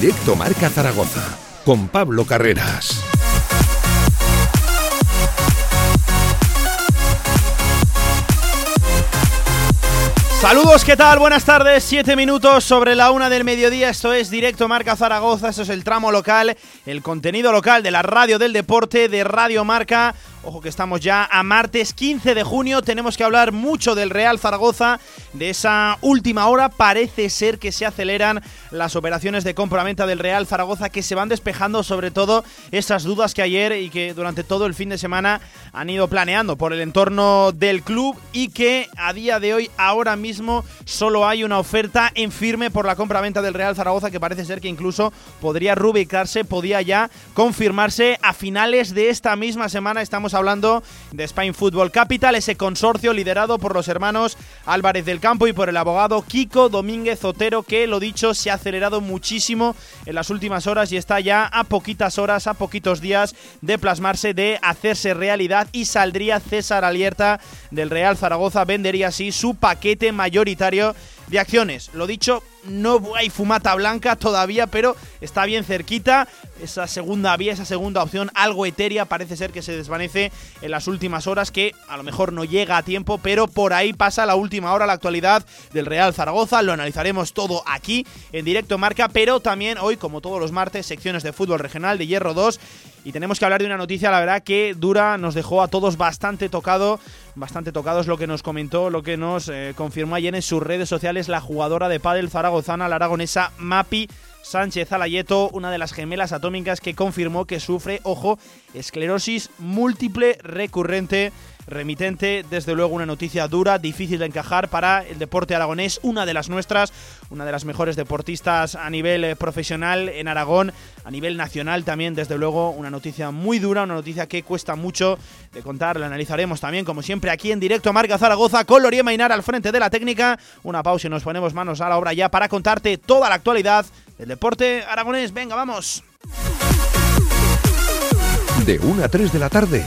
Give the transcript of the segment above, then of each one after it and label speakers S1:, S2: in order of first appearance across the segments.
S1: Directo Marca Zaragoza, con Pablo Carreras.
S2: Saludos, ¿qué tal? Buenas tardes, siete minutos sobre la una del mediodía, esto es Directo Marca Zaragoza, esto es el tramo local, el contenido local de la radio del deporte de Radio Marca. Ojo que estamos ya a martes 15 de junio, tenemos que hablar mucho del Real Zaragoza, de esa última hora, parece ser que se aceleran las operaciones de compra-venta del Real Zaragoza, que se van despejando sobre todo esas dudas que ayer y que durante todo el fin de semana han ido planeando por el entorno del club y que a día de hoy, ahora mismo, solo hay una oferta en firme por la compra-venta del Real Zaragoza que parece ser que incluso podría rubicarse, podía ya confirmarse a finales de esta misma semana. Estamos hablando de Spain Football Capital, ese consorcio liderado por los hermanos Álvarez del Campo y por el abogado Kiko Domínguez Otero, que lo dicho se ha acelerado muchísimo en las últimas horas y está ya a poquitas horas, a poquitos días de plasmarse, de hacerse realidad y saldría César Alierta del Real Zaragoza, vendería así su paquete mayoritario de acciones. Lo dicho, no hay fumata blanca todavía, pero está bien cerquita. Esa segunda vía, esa segunda opción, algo etérea, parece ser que se desvanece en las últimas horas, que a lo mejor no llega a tiempo, pero por ahí pasa la última hora, la actualidad del Real Zaragoza. Lo analizaremos todo aquí en directo marca, pero también hoy, como todos los martes, secciones de fútbol regional de Hierro 2. Y tenemos que hablar de una noticia, la verdad, que dura, nos dejó a todos bastante tocado, bastante tocados lo que nos comentó, lo que nos eh, confirmó ayer en sus redes sociales la jugadora de pádel zaragozana, la aragonesa Mapi Sánchez Alayeto, una de las gemelas atómicas que confirmó que sufre, ojo, esclerosis múltiple recurrente remitente. Desde luego una noticia dura, difícil de encajar para el deporte aragonés, una de las nuestras, una de las mejores deportistas a nivel eh, profesional en Aragón, a nivel nacional también, desde luego una noticia muy dura, una noticia que cuesta mucho de contar, la analizaremos también como siempre aquí en directo a Marca Zaragoza con Loría Mainar al frente de la técnica. Una pausa y nos ponemos manos a la obra ya para contarte toda la actualidad del deporte aragonés. Venga, vamos.
S1: De 1 a 3 de la tarde,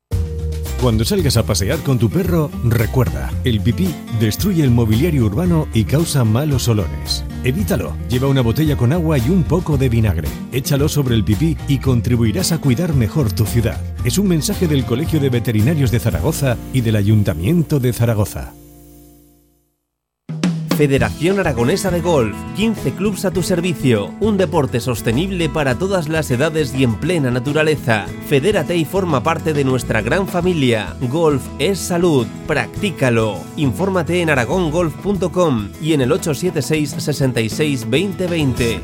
S3: Cuando salgas a pasear con tu perro, recuerda, el pipí destruye el mobiliario urbano y causa malos olores. Evítalo. Lleva una botella con agua y un poco de vinagre. Échalo sobre el pipí y contribuirás a cuidar mejor tu ciudad. Es un mensaje del Colegio de Veterinarios de Zaragoza y del Ayuntamiento de Zaragoza.
S4: Federación Aragonesa de Golf, 15 clubs a tu servicio, un deporte sostenible para todas las edades y en plena naturaleza. Fedérate y forma parte de nuestra gran familia. Golf es salud, practícalo. Infórmate en aragongolf.com y en el 876 66 2020.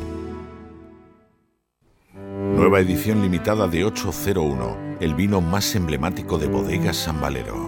S5: Nueva edición limitada de 801, el vino más emblemático de bodegas San Valero.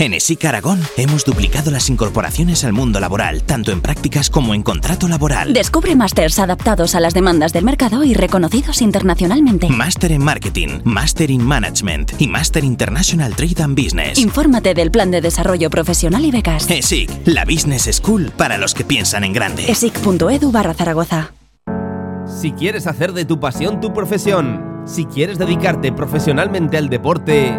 S6: En ESIC Aragón hemos duplicado las incorporaciones al mundo laboral, tanto en prácticas como en contrato laboral.
S7: Descubre másters adaptados a las demandas del mercado y reconocidos internacionalmente.
S6: Máster en Marketing, Máster in Management y Máster International Trade and Business.
S7: Infórmate del plan de desarrollo profesional y becas.
S6: ESIC, la Business School para los que piensan en grande.
S7: esic.edu barra Zaragoza.
S4: Si quieres hacer de tu pasión tu profesión, si quieres dedicarte profesionalmente al deporte,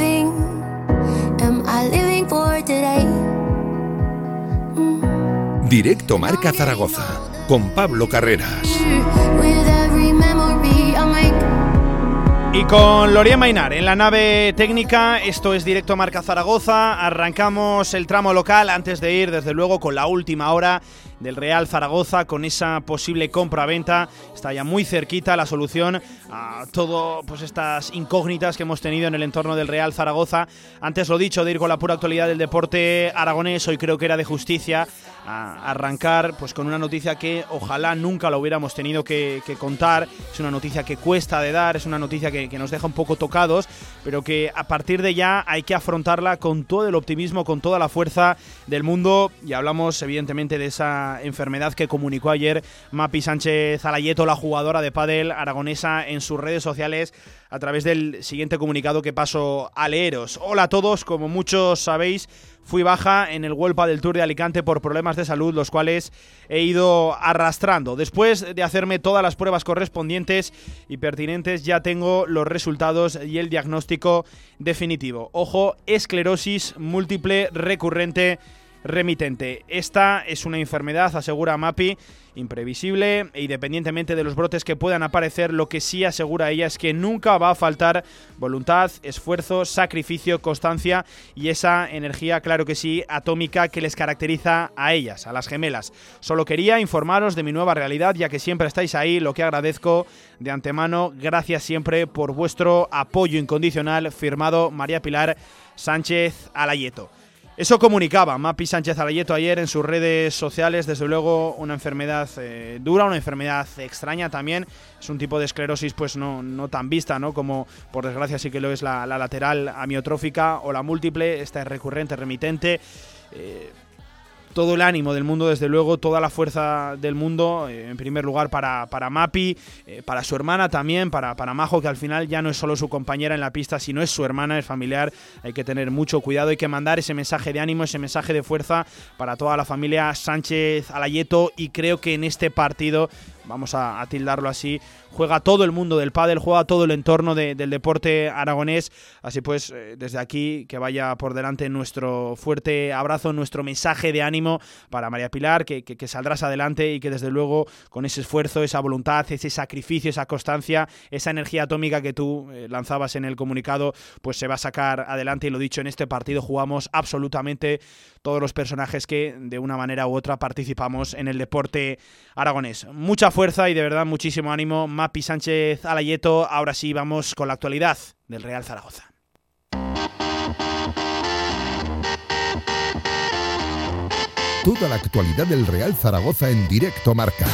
S1: Directo Marca Zaragoza con Pablo Carreras.
S2: Y con Lorien Mainar en la nave técnica, esto es directo Marca Zaragoza, arrancamos el tramo local antes de ir desde luego con la última hora del Real Zaragoza con esa posible compra-venta. Está ya muy cerquita la solución a todo pues estas incógnitas que hemos tenido en el entorno del Real Zaragoza. Antes lo dicho, de ir con la pura actualidad del deporte aragonés, hoy creo que era de justicia arrancar pues con una noticia que ojalá nunca lo hubiéramos tenido que, contar. Es una noticia que cuesta de dar, es una noticia que, que nos deja un poco tocados, pero que a partir de ya hay que afrontarla con todo el optimismo, con toda la fuerza del mundo. Y hablamos evidentemente de esa enfermedad que comunicó ayer Mapi Sánchez Alayeto, la jugadora de pádel aragonesa, en sus redes sociales a través del siguiente comunicado que paso a leeros. Hola a todos, como muchos sabéis, fui baja en el World del Tour de Alicante por problemas de salud, los cuales he ido arrastrando. Después de hacerme todas las pruebas correspondientes y pertinentes, ya tengo los resultados y el diagnóstico definitivo. Ojo, esclerosis múltiple recurrente remitente. Esta es una enfermedad, asegura Mapi, imprevisible e independientemente de los brotes que puedan aparecer, lo que sí asegura ella es que nunca va a faltar voluntad, esfuerzo, sacrificio, constancia y esa energía, claro que sí, atómica que les caracteriza a ellas, a las gemelas. Solo quería informaros de mi nueva realidad, ya que siempre estáis ahí, lo que agradezco de antemano. Gracias siempre por vuestro apoyo incondicional, firmado María Pilar Sánchez Alayeto. Eso comunicaba Mapi Sánchez Alayeto ayer en sus redes sociales. Desde luego, una enfermedad eh, dura, una enfermedad extraña también. Es un tipo de esclerosis, pues no, no tan vista, ¿no? Como por desgracia sí que lo es la, la lateral amiotrófica o la múltiple. Esta es recurrente, remitente. Eh, todo el ánimo del mundo, desde luego, toda la fuerza del mundo, eh, en primer lugar para, para Mapi, eh, para su hermana también, para, para Majo, que al final ya no es solo su compañera en la pista, sino es su hermana, es familiar. Hay que tener mucho cuidado, hay que mandar ese mensaje de ánimo, ese mensaje de fuerza para toda la familia Sánchez Alayeto y creo que en este partido vamos a, tildarlo así, juega todo el mundo del pádel, juega todo el entorno de, del deporte aragonés, así pues eh, desde aquí que vaya por delante nuestro fuerte abrazo, nuestro mensaje de ánimo para María Pilar, que, que, que, saldrás adelante y que desde luego con ese esfuerzo, esa voluntad, ese sacrificio, esa constancia, esa energía atómica que tú eh, lanzabas en el comunicado, pues se va a sacar adelante. Y lo dicho, en este partido jugamos absolutamente todos los personajes que de una manera u otra participamos en el deporte aragonés. Mucha fuerza y de verdad muchísimo ánimo. Mapi Sánchez Alayeto. Ahora sí vamos con la actualidad del Real Zaragoza.
S1: Toda la actualidad del Real Zaragoza en directo marca.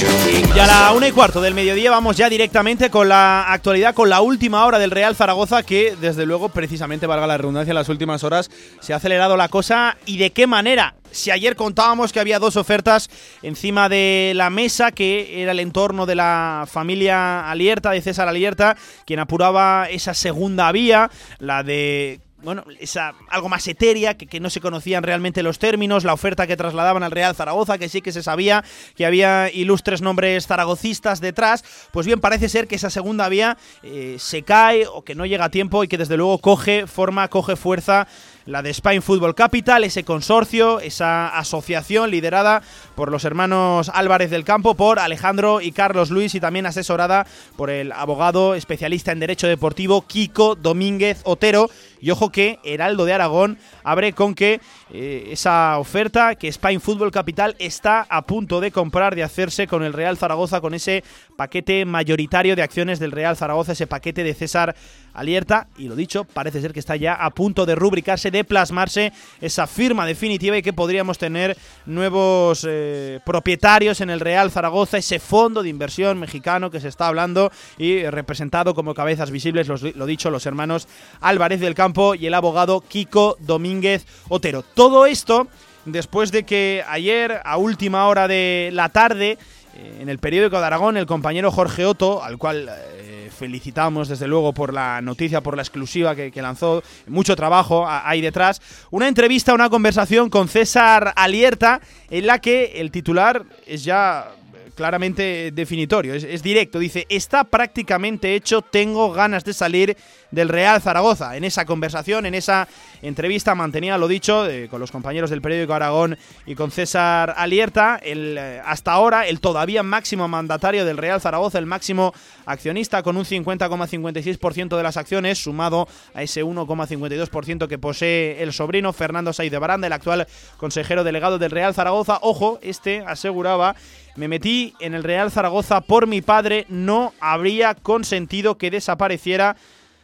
S2: Y a la una y cuarto del mediodía vamos ya directamente con la actualidad, con la última hora del Real Zaragoza, que desde luego, precisamente, valga la redundancia, en las últimas horas se ha acelerado la cosa. ¿Y de qué manera? Si ayer contábamos que había dos ofertas encima de la mesa, que era el entorno de la familia Alierta, de César Alierta, quien apuraba esa segunda vía, la de bueno, esa algo más etérea, que, que, no se conocían realmente los términos, la oferta que trasladaban al Real Zaragoza, que sí que se sabía que había ilustres nombres zaragocistas detrás, pues bien, parece ser que esa segunda vía eh, se cae o que no llega a tiempo y que desde luego coge forma, coge fuerza la de Spain Football Capital, ese consorcio, esa asociación liderada por los hermanos Álvarez del Campo, por Alejandro y Carlos Luis y también asesorada por el abogado especialista en Derecho Deportivo Kiko Domínguez Otero. Y ojo que Heraldo de Aragón abre con que eh, esa oferta que Spain Football Capital está a punto de comprar, de hacerse con el Real Zaragoza, con ese paquete mayoritario de acciones del Real Zaragoza, ese paquete de César Alierta y lo dicho, parece ser que está ya a punto de rubricarse, de plasmarse esa firma definitiva y que podríamos tener nuevos eh, propietarios en el Real Zaragoza, ese fondo de inversión mexicano que se está hablando y representado como cabezas visibles, lo dicho, los hermanos Álvarez del Campo y el abogado Kiko Domínguez Otero. Todo esto después de que ayer, a última hora de la tarde, eh, en el periódico de Aragón, el compañero Jorge Otto, al cual eh, felicitamos desde luego por la noticia, por la exclusiva que, lanzó, mucho trabajo hay detrás, una entrevista, una conversación con César Alierta, en la que el titular es ya claramente definitorio, es, directo. Dice, está prácticamente hecho, tengo ganas de salir del Real Zaragoza. En esa conversación, en esa entrevista mantenía lo dicho con los compañeros del periódico Aragón y con César Alierta, el, eh, hasta ahora el todavía máximo mandatario del Real Zaragoza, el máximo accionista con un 50,56% de las acciones, sumado a ese 1,52% que posee el sobrino Fernando Saiz de Baranda, el actual consejero delegado del Real Zaragoza. Ojo, este aseguraba me metí en el Real Zaragoza por mi padre, no habría consentido que desapareciera,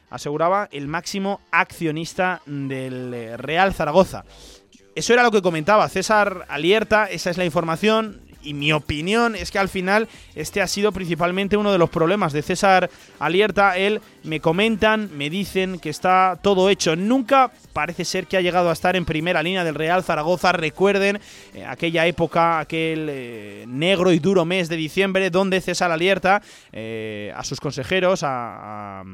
S2: aseguraba el máximo accionista del eh, Real Zaragoza. Eso era lo que comentaba César Alierta, esa es la información y mi opinión es que al final este ha sido principalmente uno de los problemas de César Alierta. Él me comentan, me dicen que está todo hecho. Nunca parece ser que ha llegado a estar en primera línea del Real Zaragoza. Recuerden eh, aquella época, aquel eh, negro y duro mes de diciembre, donde César Alierta eh, a sus consejeros, a a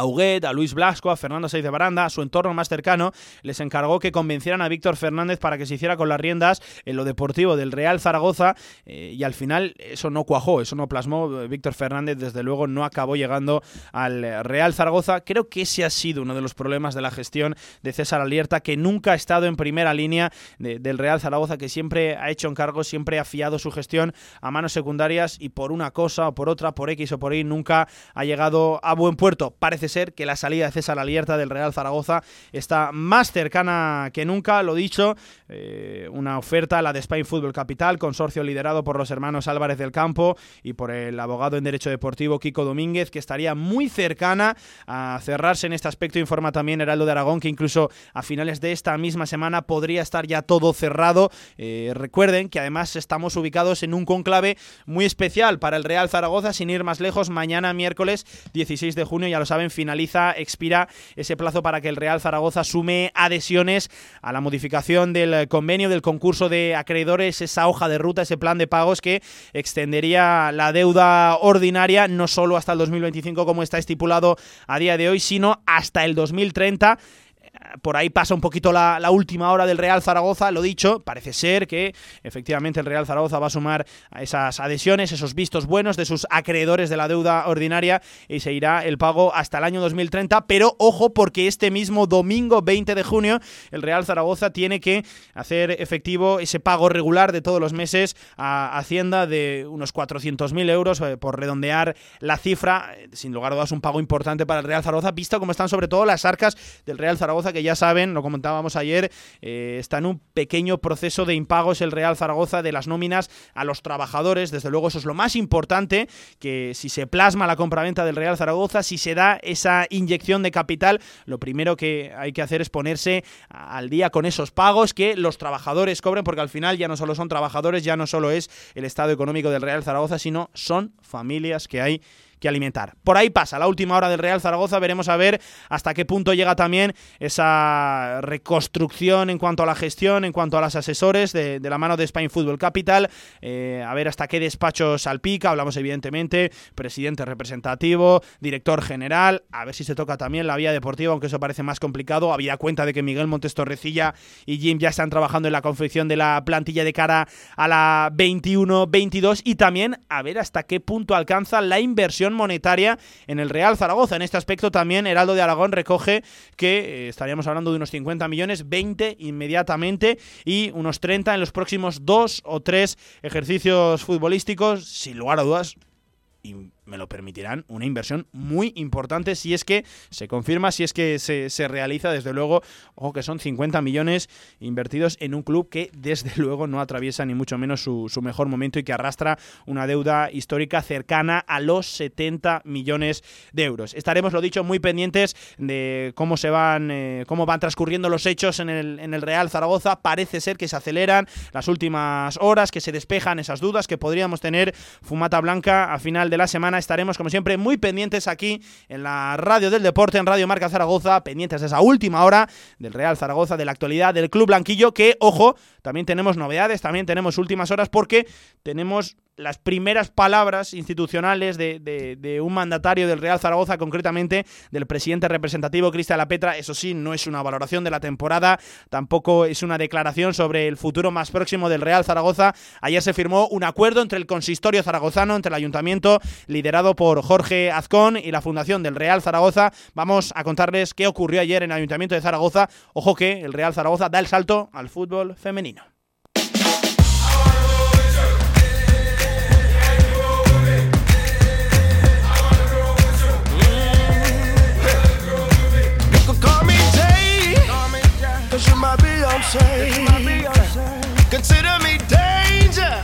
S2: Huguet, a Luis Blasco, a Fernando Saiz de Baranda, a su entorno más cercano, les encargó que convencieran a Víctor Fernández para que se hiciera con las riendas en lo deportivo del Real Zaragoza eh, y al final eso no cuajó, eso no plasmó. Víctor Fernández desde luego no acabó llegando al Real Zaragoza. Creo que ese ha sido uno de los problemas de la gestión de César Alierta, que nunca ha estado en primera línea del Real Zaragoza, que siempre ha hecho encargos, siempre ha fiado su gestión a manos secundarias y por una cosa o por otra, por X o por Y, nunca ha llegado a buen puerto. Parece ser que la salida de César Alierta del Real Zaragoza está más cercana que nunca, lo dicho, eh, una oferta, la de Spain Football Capital, consorcio liderado por los hermanos Álvarez del Campo y por el abogado en Derecho Deportivo Kiko Domínguez, que estaría muy cercana a cerrarse en este aspecto, informa también Heraldo de Aragón, que incluso a finales de esta misma semana podría estar ya todo cerrado. Eh, recuerden que además estamos ubicados en un conclave muy especial para el Real Zaragoza, sin ir más lejos, mañana miércoles 16 de junio, ya lo saben, finaliza, expira ese plazo para que el Real Zaragoza sume adhesiones a la modificación del convenio del concurso de acreedores, esa hoja de ruta, ese plan de pagos que extendería la deuda ordinaria no solo hasta el 2025 como está estipulado a día de hoy, sino hasta el 2030 por ahí pasa un poquito la, última hora del Real Zaragoza, lo dicho, parece ser que efectivamente el Real Zaragoza va a sumar a esas adhesiones, esos vistos buenos de sus acreedores de la deuda ordinaria y se irá el pago hasta el año 2030, pero ojo porque este mismo domingo 20 de junio el Real Zaragoza tiene que hacer efectivo ese pago regular de todos los meses a Hacienda de unos 400.000 euros eh, por redondear la cifra, sin lugar a dudas un pago importante para el Real Zaragoza, visto como están sobre todo las arcas del Real Zaragoza que ya saben, lo comentábamos ayer, eh, está en un pequeño proceso de impagos el Real Zaragoza de las nóminas a los trabajadores. Desde luego eso es lo más importante, que si se plasma la compraventa del Real Zaragoza, si se da esa inyección de capital, lo primero que hay que hacer es ponerse al día con esos pagos que los trabajadores cobren, porque al final ya no solo son trabajadores, ya no solo es el estado económico del Real Zaragoza, sino son familias que hay que alimentar. Por ahí pasa la última hora del Real Zaragoza, veremos a ver hasta qué punto llega también esa reconstrucción en cuanto a la gestión, en cuanto a los asesores de, la mano de Spain Football Capital, eh, a ver hasta qué despacho salpica, hablamos evidentemente, presidente representativo, director general, a ver si se toca también la vía deportiva, aunque eso parece más complicado, había cuenta de que Miguel Montes Torrecilla y Jim ya están trabajando en la confección de la plantilla de cara a la 21-22 y también a ver hasta qué punto alcanza la inversión monetaria en el Real Zaragoza. En este aspecto también Heraldo de Aragón recoge que eh, estaríamos hablando de unos 50 millones, 20 inmediatamente y unos 30 en los próximos dos o tres ejercicios futbolísticos, sin lugar a dudas me lo permitirán, una inversión muy importante si es que se confirma, si es que se, se realiza, desde luego, ojo que son 50 millones invertidos en un club que desde luego no atraviesa ni mucho menos su, su mejor momento y que arrastra una deuda histórica cercana a los 70 millones de euros. Estaremos, lo dicho, muy pendientes de cómo se van, eh, cómo van transcurriendo los hechos en el, en el Real Zaragoza. Parece ser que se aceleran las últimas horas, que se despejan esas dudas que podríamos tener fumata blanca a final de la semana. Estaremos, como siempre, muy pendientes aquí en la radio del deporte, en Radio Marca Zaragoza, pendientes de esa última hora del Real Zaragoza, de la actualidad del Club Blanquillo, que, ojo, también tenemos novedades, también tenemos últimas horas porque tenemos las primeras palabras institucionales de, un mandatario del Real Zaragoza, concretamente del presidente representativo Cristian La Petra. Eso sí, no es una valoración de la temporada, tampoco es una declaración sobre el futuro más próximo del Real Zaragoza. Ayer se firmó un acuerdo entre el consistorio zaragozano, entre el ayuntamiento liderado por Jorge Azcón y la fundación del Real Zaragoza. Vamos a contarles qué ocurrió ayer en el ayuntamiento de Zaragoza. Ojo que el Real Zaragoza da el salto al fútbol femenino. Consider me danger.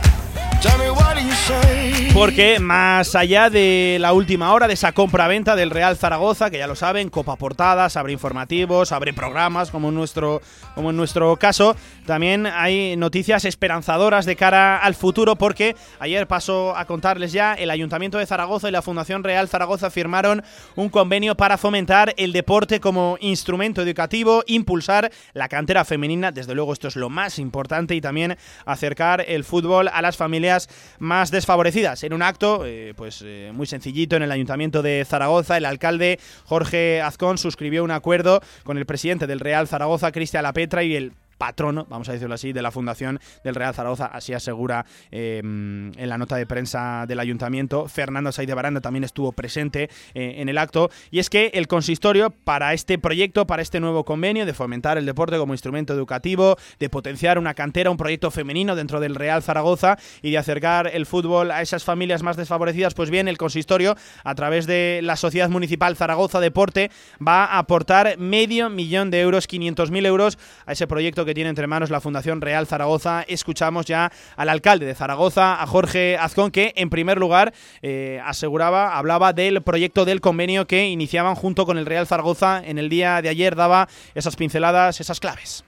S2: Tell me what do you say? Porque más allá de la última hora de esa compra-venta del Real Zaragoza, que ya lo saben, copa portadas, abre informativos, abre programas, como en nuestro, como en nuestro caso, también hay noticias esperanzadoras de cara al futuro, porque ayer paso a contarles ya, el Ayuntamiento de Zaragoza y la Fundación Real Zaragoza firmaron un convenio para fomentar el deporte como instrumento educativo, impulsar la cantera femenina, desde luego esto es lo más importante, y también acercar el fútbol a las familias más desfavorecidas en un acto eh, pues eh, muy sencillito en el Ayuntamiento de Zaragoza. El alcalde Jorge Azcón suscribió un acuerdo con el presidente del Real Zaragoza, Cristian Lapetra, y el patrono, vamos a decirlo así, de la Fundación del Real Zaragoza, así asegura eh, en la nota de prensa del ayuntamiento. Fernando Saiz de Baranda también estuvo presente eh, en el acto. Y es que el consistorio, para este proyecto, para este nuevo convenio de fomentar el deporte como instrumento educativo, de potenciar una cantera, un proyecto femenino dentro del Real Zaragoza y de acercar el fútbol a esas familias más desfavorecidas, pues bien, el consistorio, a través de la Sociedad Municipal Zaragoza Deporte, va a aportar medio millón de euros, 500.000 euros, a ese proyecto que que tiene entre manos la Fundación Real Zaragoza. Escuchamos ya al alcalde de Zaragoza, a Jorge Azcón, que en primer lugar eh, aseguraba, hablaba del proyecto del convenio que iniciaban junto con el Real Zaragoza. En el día de ayer daba esas pinceladas, esas claves.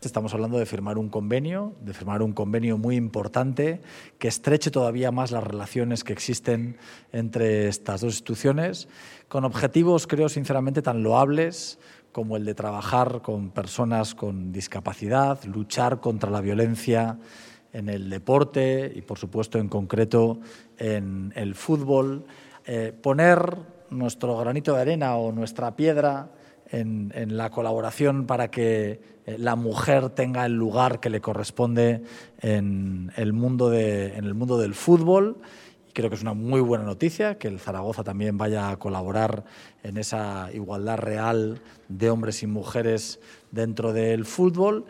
S8: Estamos hablando de firmar un convenio, de firmar un convenio muy importante que estreche todavía más las relaciones que existen entre estas dos instituciones, con objetivos, creo sinceramente, tan loables como el de trabajar con personas con discapacidad, luchar contra la violencia en el deporte y, por supuesto, en concreto en el fútbol, eh, poner nuestro granito de arena o nuestra piedra en, la colaboración para que eh, la mujer tenga el lugar que le corresponde en el mundo, en el mundo del fútbol Creo que es una muy buena noticia que el Zaragoza también vaya a colaborar en esa igualdad real de hombres y mujeres dentro del fútbol.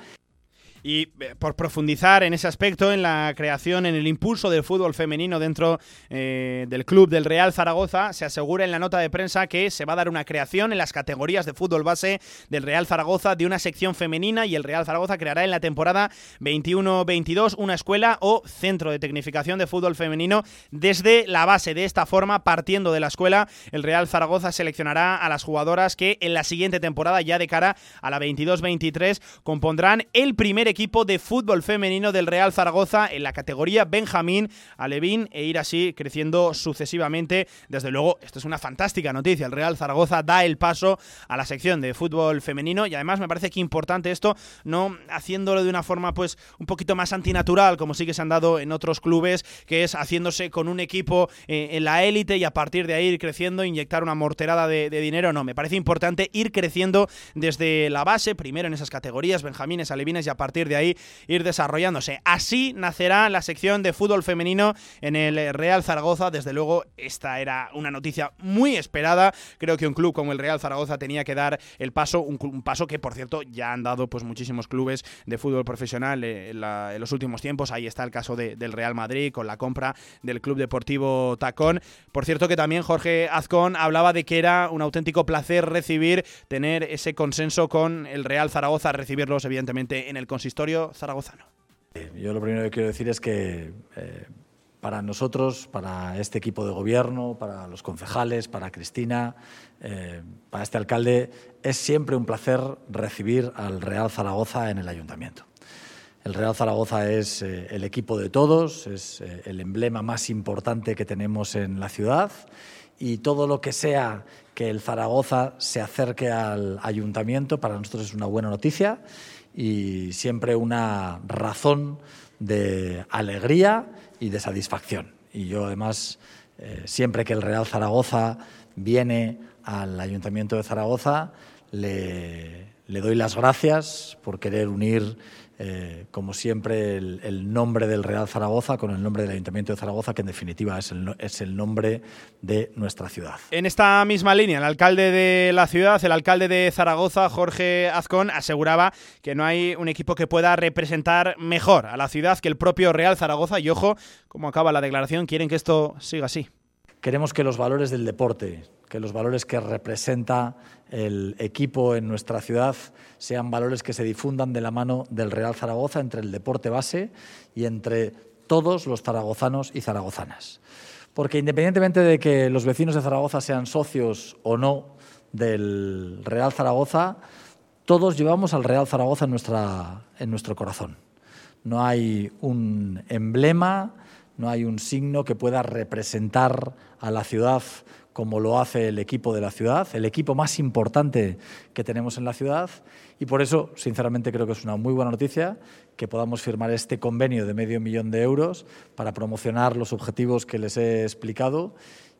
S2: Y eh, por profundizar en ese aspecto, en la creación, en el impulso del fútbol femenino dentro eh, del club del Real Zaragoza, se asegura en la nota de prensa que se va a dar una creación en las categorías de fútbol base del Real Zaragoza de una sección femenina y el Real Zaragoza creará en la temporada 21-22 una escuela o centro de tecnificación de fútbol femenino desde la base. De esta forma, partiendo de la escuela, el Real Zaragoza seleccionará a las jugadoras que en la siguiente temporada, ya de cara a la 22-23, compondrán el primer equipo de fútbol femenino del Real Zaragoza en la categoría Benjamín, Alevín e ir así creciendo sucesivamente. Desde luego, esto es una fantástica noticia. El Real Zaragoza da el paso a la sección de fútbol femenino y además me parece que importante esto, no haciéndolo de una forma pues un poquito más antinatural, como sí que se han dado en otros clubes, que es haciéndose con un equipo eh, en la élite y a partir de ahí ir creciendo, inyectar una morterada de, de dinero. No, me parece importante ir creciendo desde la base, primero en esas categorías, Benjamines, Alevines y a partir de ahí ir desarrollándose. Así nacerá la sección de fútbol femenino en el Real Zaragoza. Desde luego, esta era una noticia muy esperada. Creo que un club como el Real Zaragoza tenía que dar el paso, un, paso que, por cierto, ya han dado pues muchísimos clubes de fútbol profesional eh, en, los últimos tiempos. Ahí está el caso del Real Madrid con la compra del Club Deportivo Tacón. Por cierto, que también Jorge Azcón hablaba de que era un auténtico placer recibir, tener ese consenso con el Real Zaragoza, recibirlos evidentemente en el consistorio zaragozano.
S8: Yo lo primero que quiero decir es que eh, para nosotros, para este equipo de gobierno, para los concejales, para Cristina, eh, para este alcalde, es siempre un placer recibir al Real Zaragoza en el ayuntamiento. El Real Zaragoza es eh, el equipo de todos, es el emblema más importante que tenemos en la ciudad y todo lo que sea que el Zaragoza se acerque al ayuntamiento para nosotros es una buena noticia y siempre una razón de alegría y de satisfacción. Y yo además, eh, siempre que el Real Zaragoza viene al Ayuntamiento de Zaragoza, le, le doy las gracias por querer unir eh, como siempre, el, nombre del Real Zaragoza con el nombre del Ayuntamiento de Zaragoza, que en definitiva es el, es el nombre de nuestra ciudad.
S2: En esta misma línea, el alcalde de la ciudad, el alcalde de Zaragoza, Jorge Azcón, aseguraba que no hay un equipo que pueda representar mejor a la ciudad que el propio Real Zaragoza. Y ojo, como acaba la declaración, quieren que esto siga así.
S8: Queremos que los valores del deporte, que los valores que representa el equipo en nuestra ciudad sean valores que se difundan de la mano del Real Zaragoza entre el deporte base y entre todos los zaragozanos y zaragozanas. Porque independientemente de que los vecinos de Zaragoza sean socios o no del Real Zaragoza, todos llevamos al Real Zaragoza en, nuestra, en nuestro corazón. No hay un emblema, no hay un signo que pueda representar a la ciudad como lo hace el equipo de la ciudad, el equipo más importante que tenemos en la ciudad. Y por eso, sinceramente, creo que es una muy buena noticia que podamos firmar este convenio de medio millón de euros para promocionar los objetivos que les he explicado.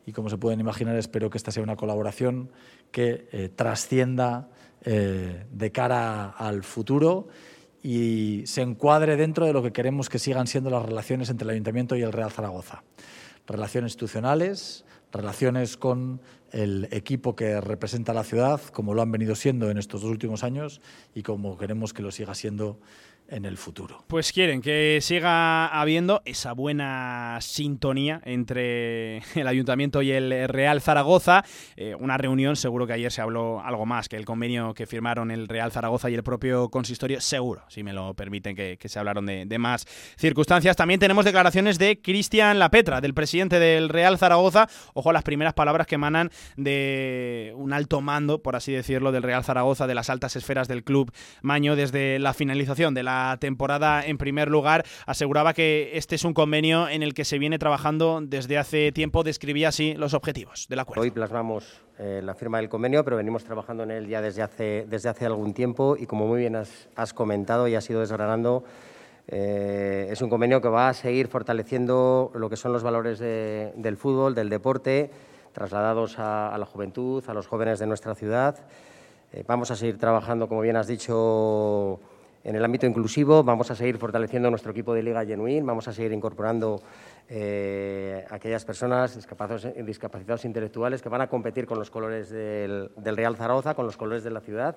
S8: Y como se pueden imaginar, espero que esta sea una colaboración que eh, trascienda eh, de cara al futuro y se encuadre dentro de lo que queremos que sigan siendo las relaciones entre el Ayuntamiento y el Real Zaragoza. Relaciones institucionales, relaciones con el equipo que representa la ciudad, como lo han venido siendo en estos dos últimos años y como queremos que lo siga siendo en el futuro.
S2: Pues quieren que siga habiendo esa buena sintonía entre el Ayuntamiento y el Real Zaragoza. Eh, una reunión, seguro que ayer se habló algo más que el convenio que firmaron el Real Zaragoza y el propio consistorio, seguro, si me lo permiten, que, se hablaron de, de, más circunstancias. También tenemos declaraciones de Cristian Lapetra, del presidente del Real Zaragoza. Ojo a las primeras palabras que emanan de un alto mando, por así decirlo, del Real Zaragoza, de las altas esferas del club Maño, desde la finalización de la temporada en primer lugar, aseguraba que este es un convenio en el que se viene trabajando desde hace tiempo, describía así los objetivos del acuerdo.
S9: Hoy plasmamos eh, la firma del convenio, pero venimos trabajando en él ya desde hace, desde hace algún tiempo y como muy bien has, comentado y has ido desgranando, eh, es un convenio que va a seguir fortaleciendo lo que son los valores del fútbol, del deporte, trasladados a, la juventud, a los jóvenes de nuestra ciudad. Eh, vamos a seguir trabajando, como bien has dicho, en el ámbito inclusivo vamos a seguir fortaleciendo nuestro equipo de Liga Genuín, vamos a seguir incorporando eh, aquellas personas discapacitados, intelectuales que van a competir con los colores del, Real Zaragoza, con los colores de la ciudad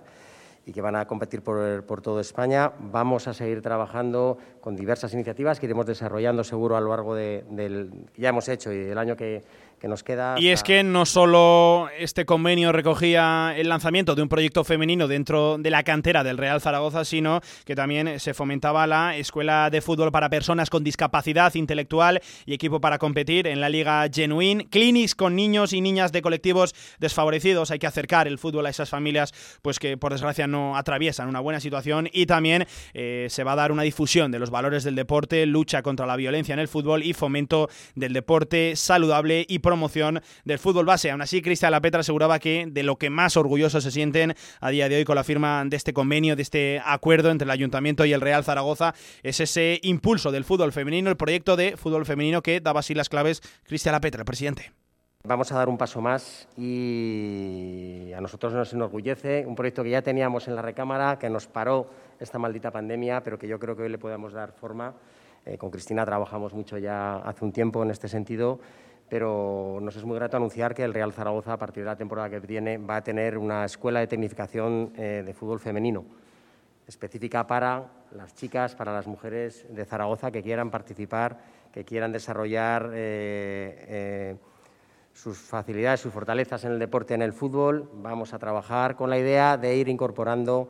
S9: y que van a competir por, por toda España. Vamos a seguir trabajando con diversas iniciativas que iremos desarrollando seguro a lo largo del que ya hemos hecho y del año que, que nos queda.
S2: Y es que no solo este convenio recogía el lanzamiento de un proyecto femenino dentro de la cantera del Real Zaragoza, sino que también se fomentaba la escuela de fútbol para personas con discapacidad intelectual y equipo para competir en la Liga Genuine, clinics con niños y niñas de colectivos desfavorecidos. Hay que acercar el fútbol a esas familias pues que por desgracia no atraviesan una buena situación y también eh, se va a dar una difusión de los valores del deporte, lucha contra la violencia en el fútbol y fomento del deporte saludable y promoción del fútbol base. Aún así, Cristian Lapetra aseguraba que de lo que más orgullosos se sienten a día de hoy con la firma de este convenio, de este acuerdo entre el Ayuntamiento y el Real Zaragoza, es ese impulso del fútbol femenino, el proyecto de fútbol femenino que daba así las claves Cristian Lapetra, el presidente.
S9: Vamos a dar un paso más y a nosotros nos enorgullece, un proyecto que ya teníamos en la recámara, que nos paró esta maldita pandemia, pero que yo creo que hoy le podemos dar forma. Eh, con Cristina trabajamos mucho ya hace un tiempo en este sentido, pero nos es muy grato anunciar que el Real Zaragoza, a partir de la temporada que viene, va a tener una escuela de tecnificación eh, de fútbol femenino, específica para las chicas, para las mujeres de Zaragoza que quieran participar, que quieran desarrollar eh, sus facilidades, sus fortalezas en el deporte, en el fútbol. Vamos a trabajar con la idea de ir incorporando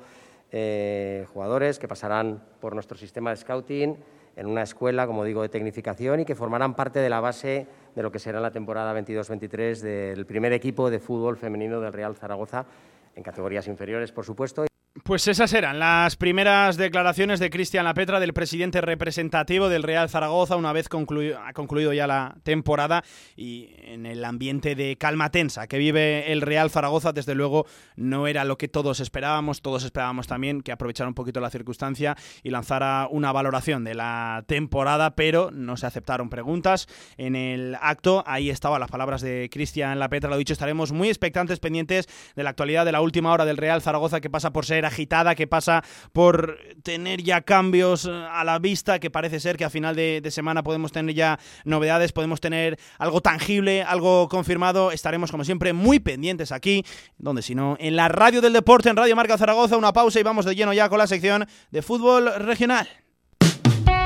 S9: jugadores que pasarán por nuestro sistema de scouting en una escuela, como digo, de tecnificación y que formarán parte de la base de lo que será la temporada 22-23 del primer equipo de fútbol femenino del Real Zaragoza, en categorías inferiores, por supuesto.
S2: Pues esas eran las primeras declaraciones de Cristian Lapetra, del presidente representativo del Real Zaragoza, una vez ha concluido ya la temporada y en el ambiente de calma tensa que vive el Real Zaragoza, desde luego no era lo que todos esperábamos. Todos esperábamos también que aprovechara un poquito la circunstancia y lanzara una valoración de la temporada, pero no se aceptaron preguntas en el acto. Ahí estaban las palabras de Cristian Lapetra, lo dicho, estaremos muy expectantes, pendientes de la actualidad de la última hora del Real Zaragoza que pasa por ser agitada, que pasa por tener ya cambios eh, a la vista, que parece ser que a final de, semana podemos tener ya novedades, podemos tener algo tangible, algo confirmado. Estaremos, como siempre, muy pendientes aquí, donde si no, en la radio del deporte, en Radio Marca Zaragoza, una pausa y vamos de lleno ya con la sección de fútbol regional.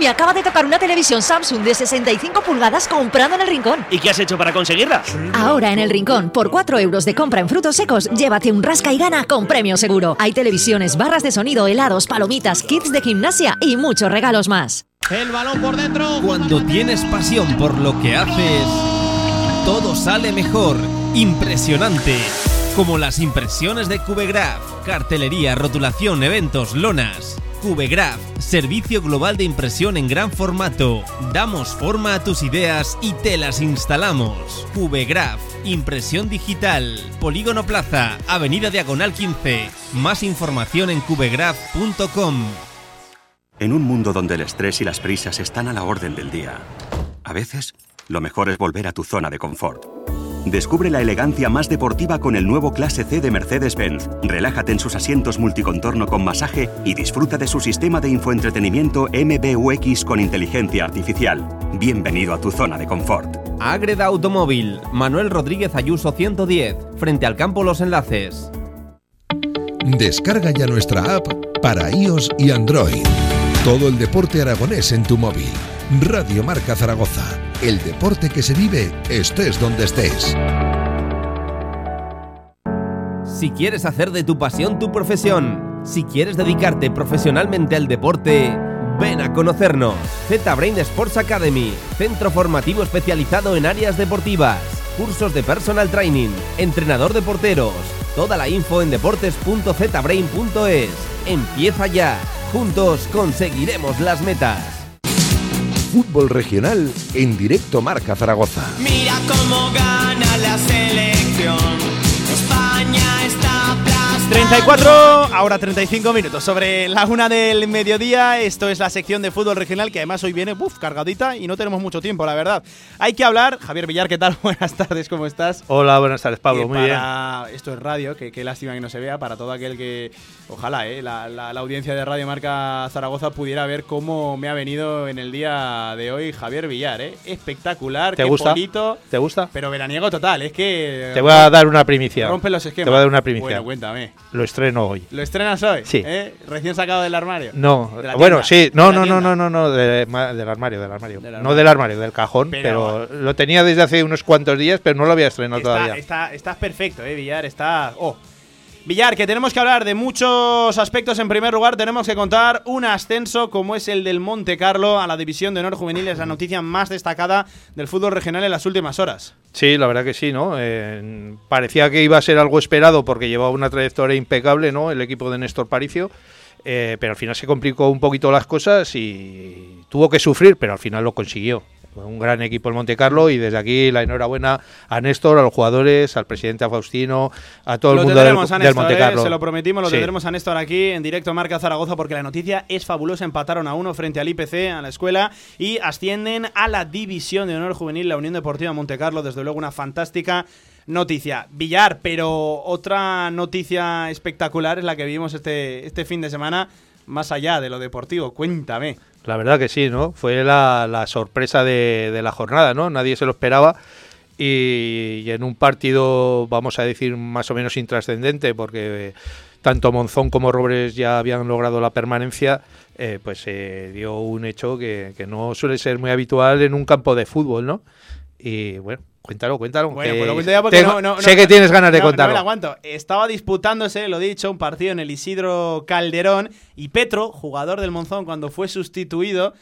S10: Me acaba de tocar una televisión Samsung de 65 pulgadas comprando en el Rincón.
S11: ¿Y qué has hecho para conseguirla?
S10: Ahora en el Rincón, por 4 euros de compra en frutos secos, llévate un rasca y gana con premio seguro. Hay televisiones, barras de sonido, helados, palomitas, kits de gimnasia y muchos regalos más.
S11: El balón por dentro.
S4: Cuando tienes pasión por lo que haces, todo sale mejor. Impresionante. Como las impresiones de Cubegraph, cartelería, rotulación, eventos, lonas. Cubegraph, servicio global de impresión en gran formato. Damos forma a tus ideas y te las instalamos. Cubegraph, impresión digital. Polígono Plaza, Avenida Diagonal 15. Más información en cubegraph.com.
S12: En un mundo donde el estrés y las prisas están a la orden del día, a veces lo mejor es volver a tu zona de confort. Descubre la elegancia más deportiva con el nuevo Clase C de Mercedes-Benz. Relájate en sus asientos multicontorno con masaje y disfruta de su sistema de infoentretenimiento MBUX con inteligencia artificial. Bienvenido a tu zona de confort.
S4: Agreda Automóvil, Manuel Rodríguez Ayuso 110, frente al campo Los Enlaces.
S1: Descarga ya nuestra app para iOS y Android. Todo el deporte aragonés en tu móvil. Radio Marca Zaragoza. El deporte que se vive estés donde estés.
S4: Si quieres hacer de tu pasión tu profesión, si quieres dedicarte profesionalmente al deporte, ven a conocernos. Z-Brain Sports Academy, centro formativo especializado en áreas deportivas, cursos de personal training, entrenador de porteros. Toda la info en deportes.zbrain.es. Empieza ya. Juntos conseguiremos las metas
S1: fútbol regional en directo Marca Zaragoza.
S13: Mira cómo gana la selección.
S2: 34, ahora 35 minutos sobre la una del mediodía. Esto es la sección de fútbol regional que además hoy viene buf, cargadita y no tenemos mucho tiempo, la verdad. Hay que hablar. Javier Villar, ¿qué tal? Buenas tardes, ¿cómo estás?
S14: Hola, buenas tardes, Pablo. muy bien.
S2: Esto es radio, que qué lástima que no se vea. Para todo aquel que, ojalá, eh, la, audiencia de Radio Marca Zaragoza pudiera ver cómo me ha venido en el día de hoy Javier Villar. Eh. Espectacular,
S14: ¿Te
S2: qué
S14: gusta?
S2: bonito.
S14: ¿Te gusta?
S2: Pero veraniego total, es que.
S14: Te voy a dar una primicia.
S2: Rompe los esquemas.
S14: Te voy a dar una primicia.
S2: Bueno, cuéntame.
S14: Lo estreno hoy.
S2: ¿Lo estrenas hoy?
S14: Sí.
S2: ¿Eh? ¿Recién sacado del armario?
S14: No, bueno, sí, no, no, no, no, no, no, del armario, del armario. No del armario, del cajón, pero, lo tenía desde hace unos cuantos días, pero no lo había estrenado todavía.
S2: Está, estás perfecto, eh, Villar, está... Oh, Villar, que tenemos que hablar de muchos aspectos. En primer lugar, tenemos que contar un ascenso como es el del Monte Carlo a la División de Honor Juvenil. Es la noticia más destacada del fútbol regional en las últimas horas.
S14: Sí, la verdad que sí, ¿no? Eh, parecía que iba a ser algo esperado porque llevaba una trayectoria impecable, ¿no? El equipo de Néstor Paricio. Eh, pero al final se complicó un poquito las cosas y tuvo que sufrir, pero al final lo consiguió. Un gran equipo el Monte Carlo y desde aquí la enhorabuena a Néstor, a los jugadores, al presidente a Faustino, a todo el mundo del,
S2: a
S14: del
S2: Néstor,
S14: Monte
S2: ¿eh?
S14: Carlo.
S2: Se lo prometimos, lo
S14: Sí.
S2: tendremos a Néstor aquí en directo Marca Zaragoza porque la noticia es fabulosa. Empataron a uno frente al IPC, a la escuela, y ascienden a la División de Honor Juvenil, la Unión Deportiva Monte Carlo. Desde luego, una fantástica noticia. Villar, pero otra noticia espectacular es la que vimos este, este fin de semana, más allá de lo deportivo. Cuéntame.
S14: La verdad que sí, ¿no? Fue la, la sorpresa de, de la jornada, ¿no? Nadie se lo esperaba. Y, en un partido, vamos a decir, más o menos intrascendente, porque eh, tanto Monzón como Robles ya habían logrado la permanencia, eh, pues se dio un hecho que, que no suele ser muy habitual en un campo de fútbol, ¿no? Y bueno, cuéntalo, cuéntalo.
S2: Bueno, pues lo cuento ya porque
S14: tengo-
S2: no, no-
S14: sé
S2: no-
S14: que tienes ganas de
S2: no
S14: contarlo.
S2: me aguanto. Estaba disputándose, lo dicho, un partido en el Isidro Calderón y Petro, jugador del Monzón, cuando fue sustituido,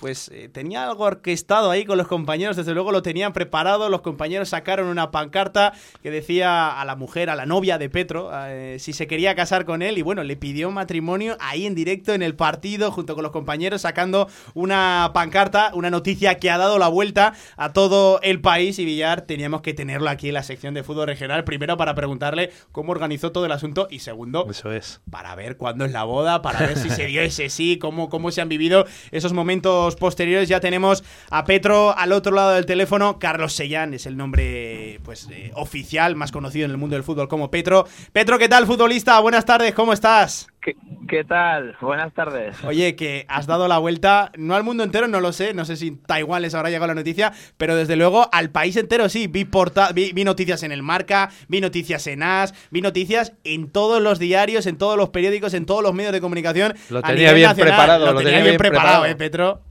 S2: pues eh, tenía algo orquestado ahí con los compañeros, desde luego lo tenían preparado, los compañeros sacaron una pancarta que decía a la mujer, a la novia de Petro, eh, si se quería casar con él y bueno, le pidió matrimonio ahí en directo en el partido junto con los compañeros sacando una pancarta, una noticia que ha dado la vuelta a todo el país y Villar teníamos que tenerlo aquí en la sección de fútbol regional, primero para preguntarle cómo organizó todo el asunto y segundo
S14: Eso es.
S2: para ver cuándo es la boda, para ver si se dio ese sí, cómo, cómo se han vivido esos momentos posteriores. Ya tenemos a Petro al otro lado del teléfono. Carlos Sellán es el nombre pues eh, oficial, más conocido en el mundo del fútbol como Petro. Petro, ¿qué tal, futbolista? Buenas tardes, ¿cómo estás?
S15: ¿Qué, qué tal? Buenas tardes.
S2: Oye, que has dado la vuelta, no al mundo entero, no lo sé, no sé si Taiwán les habrá llegado la noticia, pero desde luego al país entero sí, vi, porta vi, vi noticias en el Marca, vi noticias en AS, vi noticias en todos los diarios, en todos los periódicos, en todos los medios de comunicación.
S14: Lo tenía bien
S2: nacional.
S14: preparado,
S2: lo,
S14: lo
S2: tenía, bien preparado,
S14: preparado.
S2: eh, Petro.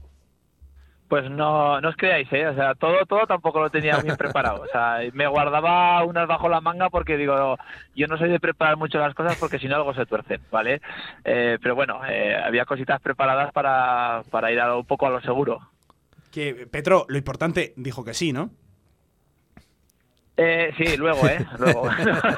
S15: Pues no, no os creáis, ¿eh? O sea, todo, todo tampoco lo tenía bien preparado. O sea, me guardaba unas bajo la manga porque digo, yo no soy de preparar mucho las cosas porque si no algo se tuerce, ¿vale? Eh, pero bueno, eh, había cositas preparadas para, para ir a, un poco a lo seguro.
S2: Que Petro, lo importante, dijo que sí, ¿no?
S15: Eh, sí, luego, ¿eh? Luego.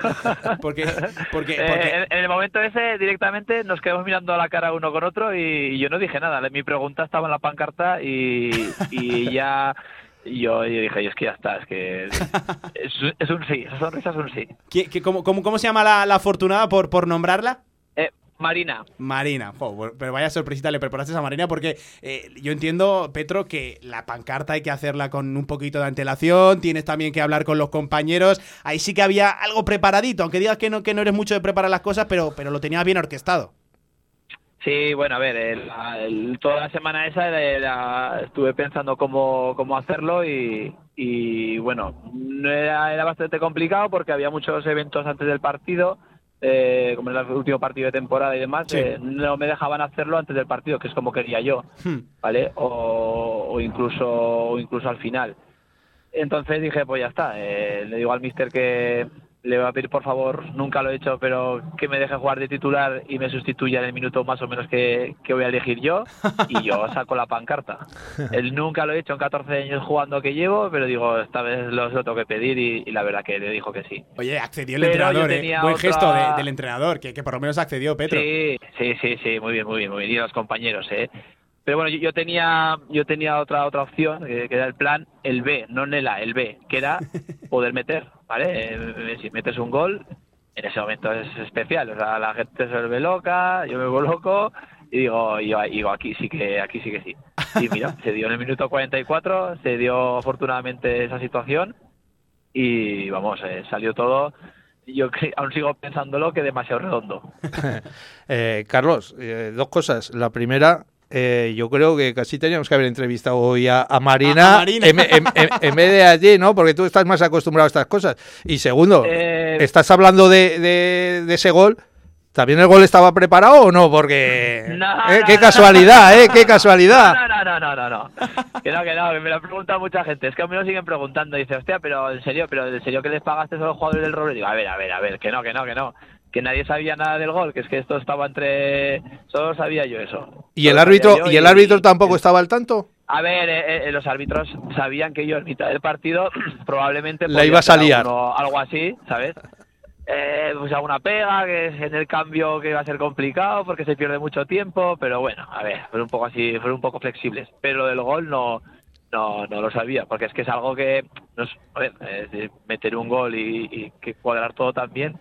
S2: porque, porque,
S15: Eh, en, en el momento ese directamente nos quedamos mirando a la cara uno con otro y, yo no dije nada. Mi pregunta estaba en la pancarta y, y ya yo, yo dije, es que ya está, es que es, es un sí, esa sonrisa es un sí.
S2: ¿qué- qué- cómo, cómo- cómo se llama la, la afortunada por, por nombrarla?
S15: Marina.
S2: Marina, Jo, pero vaya sorpresita le preparaste a Marina porque eh, yo entiendo, Petro, que la pancarta hay que hacerla con un poquito de antelación, tienes también que hablar con los compañeros, ahí sí que había algo preparadito, aunque digas que no, que no eres mucho de preparar las cosas, pero, pero lo tenías bien orquestado.
S15: Sí, bueno, a ver, el- el- toda la semana esa era- estuve pensando cómo, cómo hacerlo y, y, bueno, no era, era bastante complicado porque había muchos eventos antes del partido, eh, como era el último partido de temporada y demás,
S2: Sí.
S15: eh, no me dejaban hacerlo antes del partido, que es como quería yo, ¿vale? O, o incluso o incluso al final. Entonces dije, pues ya está, eh, le digo al mister que le voy a pedir por favor, nunca lo he hecho, pero que me deje jugar de titular y me sustituya en el minuto más o menos que, que voy a elegir yo y yo saco la pancarta. Él nunca lo he hecho en 14 años jugando que llevo, pero digo, esta vez lo, lo tengo que pedir y, y la verdad que le dijo que sí.
S2: Oye, accedió el
S15: Pero
S2: entrenador, ¿eh? Buen
S15: otra-
S2: gesto de- del entrenador, que, que por lo menos accedió, Petro.
S15: Sí, sí, sí, sí, muy bien, muy bien, muy bien. Y los compañeros, ¿eh? Pero bueno, yo, yo tenía yo tenía otra otra opción, que, que era el plan, el B, no en el A, el B, que era poder meter, ¿vale? Eh, si metes un gol, en ese momento es especial, o sea, la gente se vuelve loca, yo me vuelvo loco y digo, y yo, y digo aquí sí que aquí sí que sí. Y mira, se dio en el minuto 44, se dio afortunadamente esa situación y vamos, eh, salió todo yo aún sigo pensándolo que demasiado redondo.
S14: Eh, Carlos, eh, dos cosas. La primera, eh, yo creo que casi teníamos que haber entrevistado hoy a, a Marina,
S2: A- a Marina.
S14: En, en- en- en vez de allí, ¿no? Porque tú estás más acostumbrado a estas cosas. Y segundo,
S15: Eh,
S14: estás hablando de, de- de ese gol. ¿También el gol estaba preparado o no? Porque...
S15: No,
S14: eh,
S15: no,
S14: ¡Qué
S15: no,
S14: casualidad, eh! ¡Qué casualidad!
S15: No, no, no, no, no. Que no, que no, que me lo ha preguntado mucha gente. Es que a mí me lo siguen preguntando. Dice, hostia, pero en serio, pero en serio que les pagaste a los jugadores del Roble. Digo, a ver, a ver, a ver, que no, que no, que no. Que nadie sabía nada del gol, que es que esto estaba entre. Solo sabía yo eso.
S14: ¿Y el
S15: Solo
S14: árbitro, y el árbitro tampoco estaba al tanto?
S15: A ver, eh, eh, los árbitros sabían que yo en mitad del partido probablemente
S14: La ibas a
S15: alguno- algo así, ¿sabes? Eh, pues alguna pega, que es en el cambio que va a ser complicado porque se pierde mucho tiempo, pero bueno, a ver, fueron un poco así, fueron un poco flexibles. Pero lo del gol no, no, no lo sabía, porque es que es algo que, no es, a ver, es decir, meter un gol y, y que cuadrar todo también,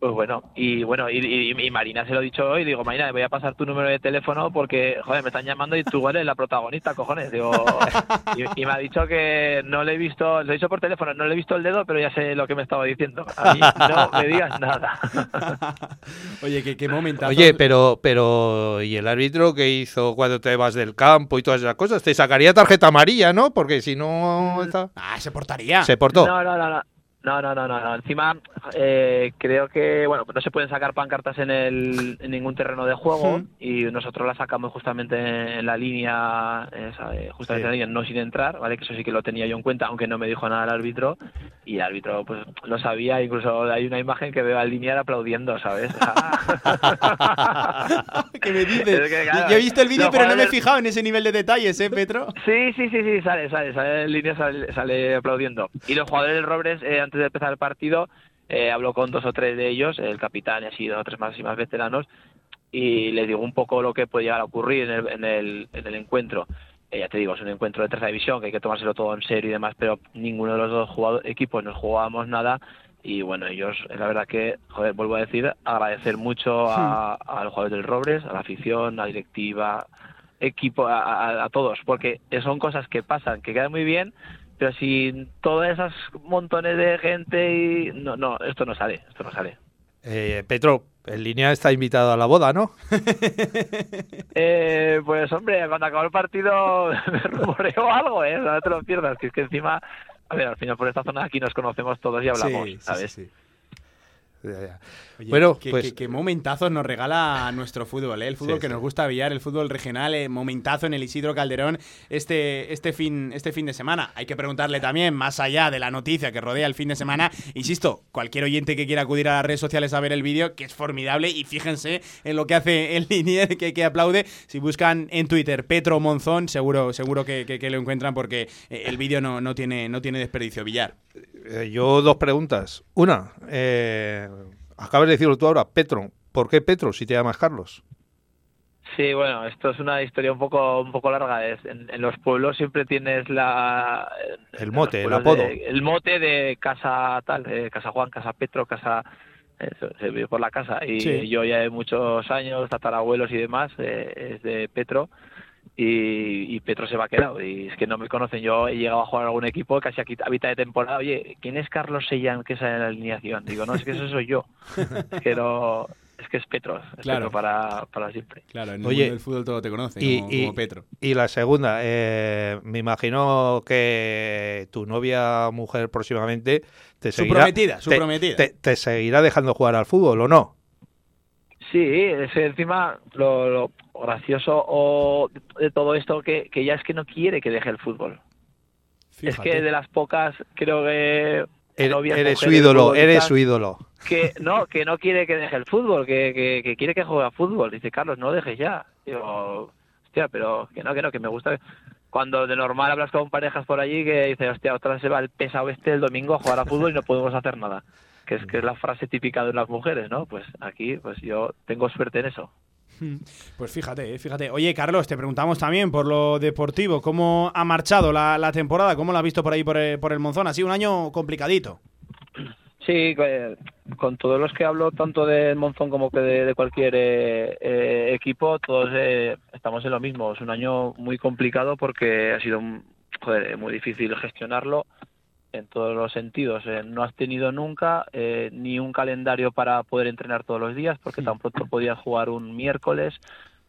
S15: pues bueno, y bueno, y, y- y Marina se lo he dicho hoy, digo, Marina, voy a pasar tu número de teléfono porque, joder, me están llamando y tú eres la protagonista, cojones. Digo, y, y me ha dicho que no le he visto, lo he dicho por teléfono, no le he visto el dedo, pero ya sé lo que me estaba diciendo. A mí no me digas nada.
S2: Oye, qué, qué momentazo.
S14: Oye, pero, pero, ¿y el árbitro qué hizo cuando te vas del campo y todas esas cosas? Te sacaría tarjeta amarilla, ¿no? Porque si no... está-
S2: Ah, se portaría.
S14: Se portó.
S15: No, no, no, no. No, no, no, no, no. Encima, eh, creo que, bueno, no se pueden sacar pancartas en, el, en ningún terreno de juego
S2: Hmm.
S15: y nosotros las sacamos justamente en la línea, esa, eh, justamente en la línea, no sin entrar, ¿vale? Que eso sí que lo tenía yo en cuenta, aunque no me dijo nada el árbitro y el árbitro, pues, lo sabía, incluso hay una imagen que veo al linear aplaudiendo, ¿sabes?
S2: ¿Qué me dices?
S15: Es que, claro,
S2: Yo he visto el vídeo, pero no me he fijado en ese nivel de detalles, ¿eh, Petro?
S15: Sí, sí, sí, sí, sale, sale, sale en línea, sale, sale aplaudiendo. Y los jugadores del Robres, eh, antes de empezar el partido, eh, habló con dos o tres de ellos, el capitán y así dos o tres más y más veteranos, y les digo un poco lo que puede llegar a ocurrir en el, en el, en el encuentro. Eh, ya te digo, es un encuentro de tercera división, que hay que tomárselo todo en serio y demás, pero ninguno de los dos jugado- equipos nos jugábamos nada. Y bueno, ellos, la verdad que, joder, vuelvo a decir, agradecer mucho a, a los jugadores del Robres, a la afición, a la directiva, equipo, a, a- a todos, porque son cosas que pasan, que quedan muy bien, pero sin todas esas montones de gente y no, no, esto no sale, esto no sale.
S14: Eh, Petro, en línea está invitado a la boda, ¿no?
S15: Eh, pues hombre, cuando acabó el partido me rumoreó algo, ¿eh? No te lo pierdas, que es que encima, a ver, al final por esta zona aquí nos conocemos todos y hablamos,
S2: Sí, sí,
S15: ¿sabes?
S2: sí, Oye,
S14: Bueno,
S2: qué,
S14: pues-
S2: qué- qué momentazos nos regala nuestro fútbol, ¿eh? el fútbol
S14: Sí,
S2: que
S14: sí.
S2: nos gusta billar, el fútbol regional, eh, momentazo en el Isidro Calderón este, este, fin, este fin de semana. Hay que preguntarle también, más allá de la noticia que rodea el fin de semana, insisto, cualquier oyente que quiera acudir a las redes sociales a ver el vídeo, que es formidable, y fíjense en lo que hace el linier que, que aplaude. Si buscan en Twitter Petro Monzón, seguro, seguro que, que- que lo encuentran porque eh, el vídeo no, no, tiene, no tiene desperdicio, billar.
S14: Eh, yo dos preguntas. Una, eh, acabas de decirlo tú ahora, Petro. ¿Por qué Petro si te llamas Carlos?
S15: Sí, bueno, esto es una historia un poco un poco larga. Es, en, en los pueblos siempre tienes la
S14: El mote, el apodo.
S15: de- el mote de casa tal, eh, casa Juan, casa Petro, casa se vive por la casa y
S2: Sí.
S15: yo ya de muchos años, tatarabuelos y demás, eh, es de Petro y, y Petro se va a quedar y es que no me conocen. Yo he llegado a jugar a algún equipo casi aquí a mitad de temporada. Oye, ¿quién es Carlos Sellán que sale en la alineación? Digo, no, es que eso soy yo. Pero es que es Petro, es
S2: Claro.
S15: Petro para, para siempre.
S2: Claro, en el
S14: Oye,
S2: mundo del fútbol todo te conoce,
S14: y,
S2: como,
S14: y-
S2: como Petro.
S14: y la segunda, eh, me imagino que tu novia, mujer próximamente, te
S2: Su
S14: seguirá,
S2: prometida, su
S14: te-
S2: prometida.
S14: Te, te seguirá dejando jugar al fútbol o no?
S15: Sí, es encima lo, lo gracioso o de todo esto que, que ya es que no quiere que deje el fútbol. Es que de las pocas creo que
S14: Eres,
S15: novias,
S14: eres su ídolo, eres su ídolo.
S15: que no que no quiere que deje el fútbol, que, que, que quiere que juegue a fútbol. Dice Carlos, no dejes ya. Digo, hostia, pero que no, que no, que me gusta. Cuando de normal hablas con parejas por allí que dice, hostia, otra se va el pesado este el domingo a jugar a fútbol y no podemos hacer nada. Que es que es la frase típica de las mujeres, ¿no? Pues aquí, pues yo tengo suerte en eso.
S2: Pues fíjate, eh, fíjate. Oye, Carlos, te preguntamos también por lo deportivo, ¿cómo ha marchado la, la temporada? ¿Cómo lo has visto por ahí por el, por el Monzón? Ha sido un año complicadito.
S15: Sí, eh, con todos los que hablo, tanto de Monzón como que de, de cualquier eh, eh, equipo, todos eh, estamos en lo mismo. Es un año muy complicado porque ha sido un- joder, muy difícil gestionarlo en todos los sentidos. Eh, no has tenido nunca eh, ni un calendario para poder entrenar todos los días porque tan pronto podías jugar un miércoles,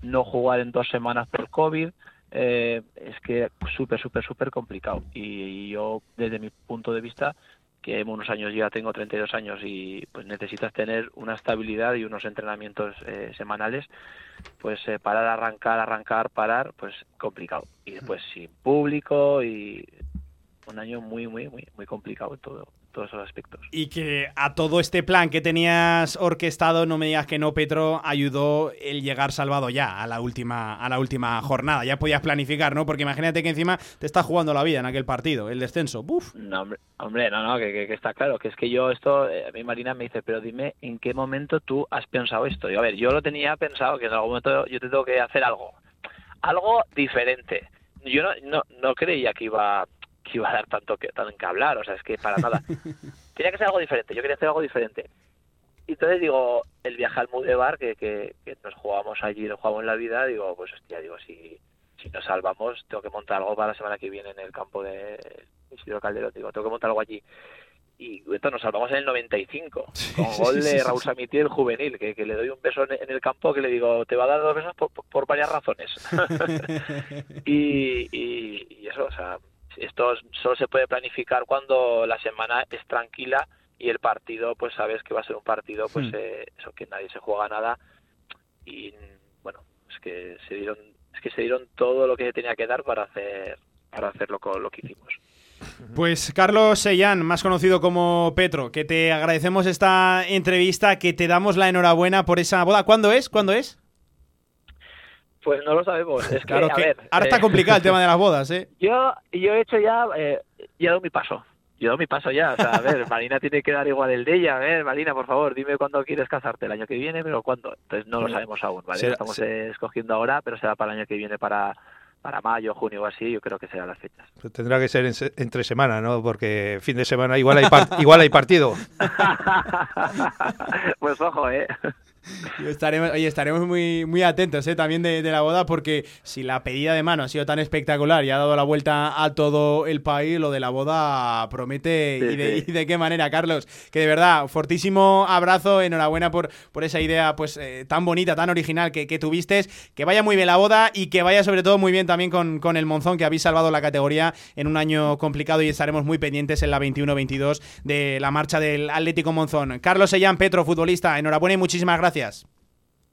S15: no jugar en dos semanas por COVID. Eh, es que súper, súper, súper complicado. Y, y yo, desde mi punto de vista, que en unos años ya tengo 32 años y pues necesitas tener una estabilidad y unos entrenamientos eh, semanales, pues eh, parar, arrancar, arrancar, parar, pues complicado. Y después sin público y un año muy, muy, muy, muy complicado en todo, todos esos aspectos.
S2: Y que a todo este plan que tenías orquestado, no me digas que no, Petro, ayudó el llegar salvado ya a la última, a la última jornada. Ya podías planificar, ¿no? Porque imagínate que encima te estás jugando la vida en aquel partido, el descenso. ¡Buf!
S15: No, hombre, hombre, no, no, que, que- que está claro, que es que yo esto, eh, a mí Marina me dice, pero dime en qué momento tú has pensado esto. Digo, a ver, yo lo tenía pensado que en algún momento yo te tengo que hacer algo, algo diferente. yo no, no, no creía que iba que iba a dar tanto que, tanto que hablar, o sea, es que para nada. Tenía que ser algo diferente, yo quería hacer algo diferente. Y entonces digo, el viaje al Mudebar, que, que, que nos jugábamos allí, nos jugamos en la vida, digo, pues hostia, digo, si, si nos salvamos, tengo que montar algo para la semana que viene en el campo de Isidro Calderón, digo, tengo que montar algo allí. Y entonces nos salvamos en el 95, con gol de
S16: sí, sí,
S15: Raúl
S16: sí.
S15: Samiti, el juvenil, que, que le doy un beso en, el campo, que le digo, te va a dar dos besos por, por- por varias razones. y, y, y eso, o sea, esto solo se puede planificar cuando la semana es tranquila y el partido, pues sabes que va a ser un partido, pues
S16: Hmm.
S15: eh, eso que nadie se juega nada y bueno, es que se dieron, es que se dieron todo lo que tenía que dar para hacer, para hacer lo, lo que hicimos.
S2: Pues Carlos Sellán, más conocido como Petro, que te agradecemos esta entrevista, que te damos la enhorabuena por esa boda. ¿Cuándo es? ¿Cuándo es?
S15: Pues no lo sabemos. Es que,
S2: Claro
S15: a
S2: que
S15: ver,
S2: ahora está
S15: eh,
S2: complicado el tema de las bodas, ¿eh?
S15: Yo, yo he hecho ya, eh, ya he dado mi paso. Yo he dado mi paso ya. O sea, a ver, Marina tiene que dar igual el de ella. A ver, Marina, por favor, dime cuándo quieres casarte. ¿El año que viene? ¿Pero cuándo? Entonces no lo sabemos aún, ¿vale?
S14: será-
S15: Estamos escogiendo ahora, pero será para el año que viene, para, para mayo, junio o así. Yo creo que serán las fechas.
S14: Pues Tendrá que ser en entre semana, ¿no? Porque fin de semana igual hay, igual hay partido.
S15: pues ojo, ¿eh?
S2: Estaremos, oye, estaremos muy, muy atentos ¿eh? también de, de la boda porque si la pedida de mano ha sido tan espectacular y ha dado la vuelta a todo el país, lo de la boda promete
S16: Sí,
S2: y, de,
S16: sí.
S2: y de qué manera, Carlos. Que de verdad, fortísimo abrazo, enhorabuena por, por esa idea pues eh, tan bonita, tan original que, que tuviste. Que vaya muy bien la boda y que vaya sobre todo muy bien también con, con el Monzón, que habéis salvado la categoría en un año complicado y estaremos muy pendientes en la 21-22 de la marcha del Atlético Monzón. Carlos Sellán, Petro, futbolista, enhorabuena y muchísimas gracias.
S15: podcast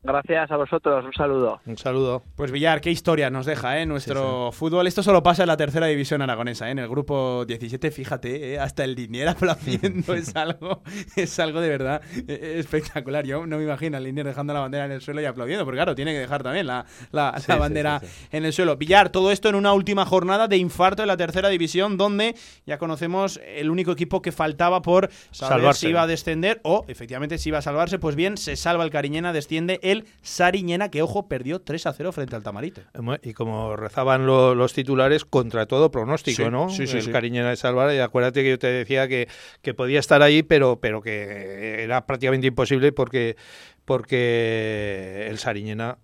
S15: Gracias a vosotros. Un saludo.
S14: Un saludo.
S2: Pues Villar, qué historia nos deja ¿eh? nuestro fútbol. Esto solo pasa en la tercera división aragonesa, ¿eh? en el grupo 17, fíjate, ¿eh? hasta el Linier aplaudiendo es algo, es algo de verdad eh, espectacular. Yo no me imagino al Linier dejando la bandera en el suelo y aplaudiendo, porque claro, tiene que dejar también la, la-
S14: Sí,
S2: la
S14: sí,
S2: bandera
S14: sí, sí.
S2: en el suelo. Villar, todo esto en una última jornada de infarto en la tercera división, donde ya conocemos el único equipo que faltaba por saber
S14: Salvarse.
S2: si iba a descender o efectivamente si iba a salvarse. Pues bien, se salva el Cariñena, desciende el Sariñena, que ojo, perdió 3 a 0 frente al Tamarite.
S14: Y como rezaban lo- los titulares, contra todo pronóstico,
S2: Sí,
S14: ¿no?
S2: sí, sí,
S14: el. Cariñena de Salvar. Y acuérdate que yo te decía que, que podía estar ahí, pero, pero que era prácticamente imposible porque, porque el Sariñena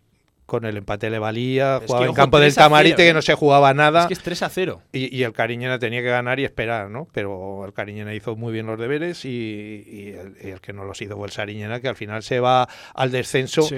S14: con el empate le valía,
S2: Es
S14: jugaba en campo del
S2: 3 a 0,
S14: Tamarite que no se jugaba nada.
S2: Es que es 3 a 0.
S14: Y, y el Cariñena tenía que ganar y esperar, ¿no? Pero el Cariñena hizo muy bien los deberes y, y el, y el que no los hizo fue el Sariñena, que al final se va al descenso.
S2: Sí.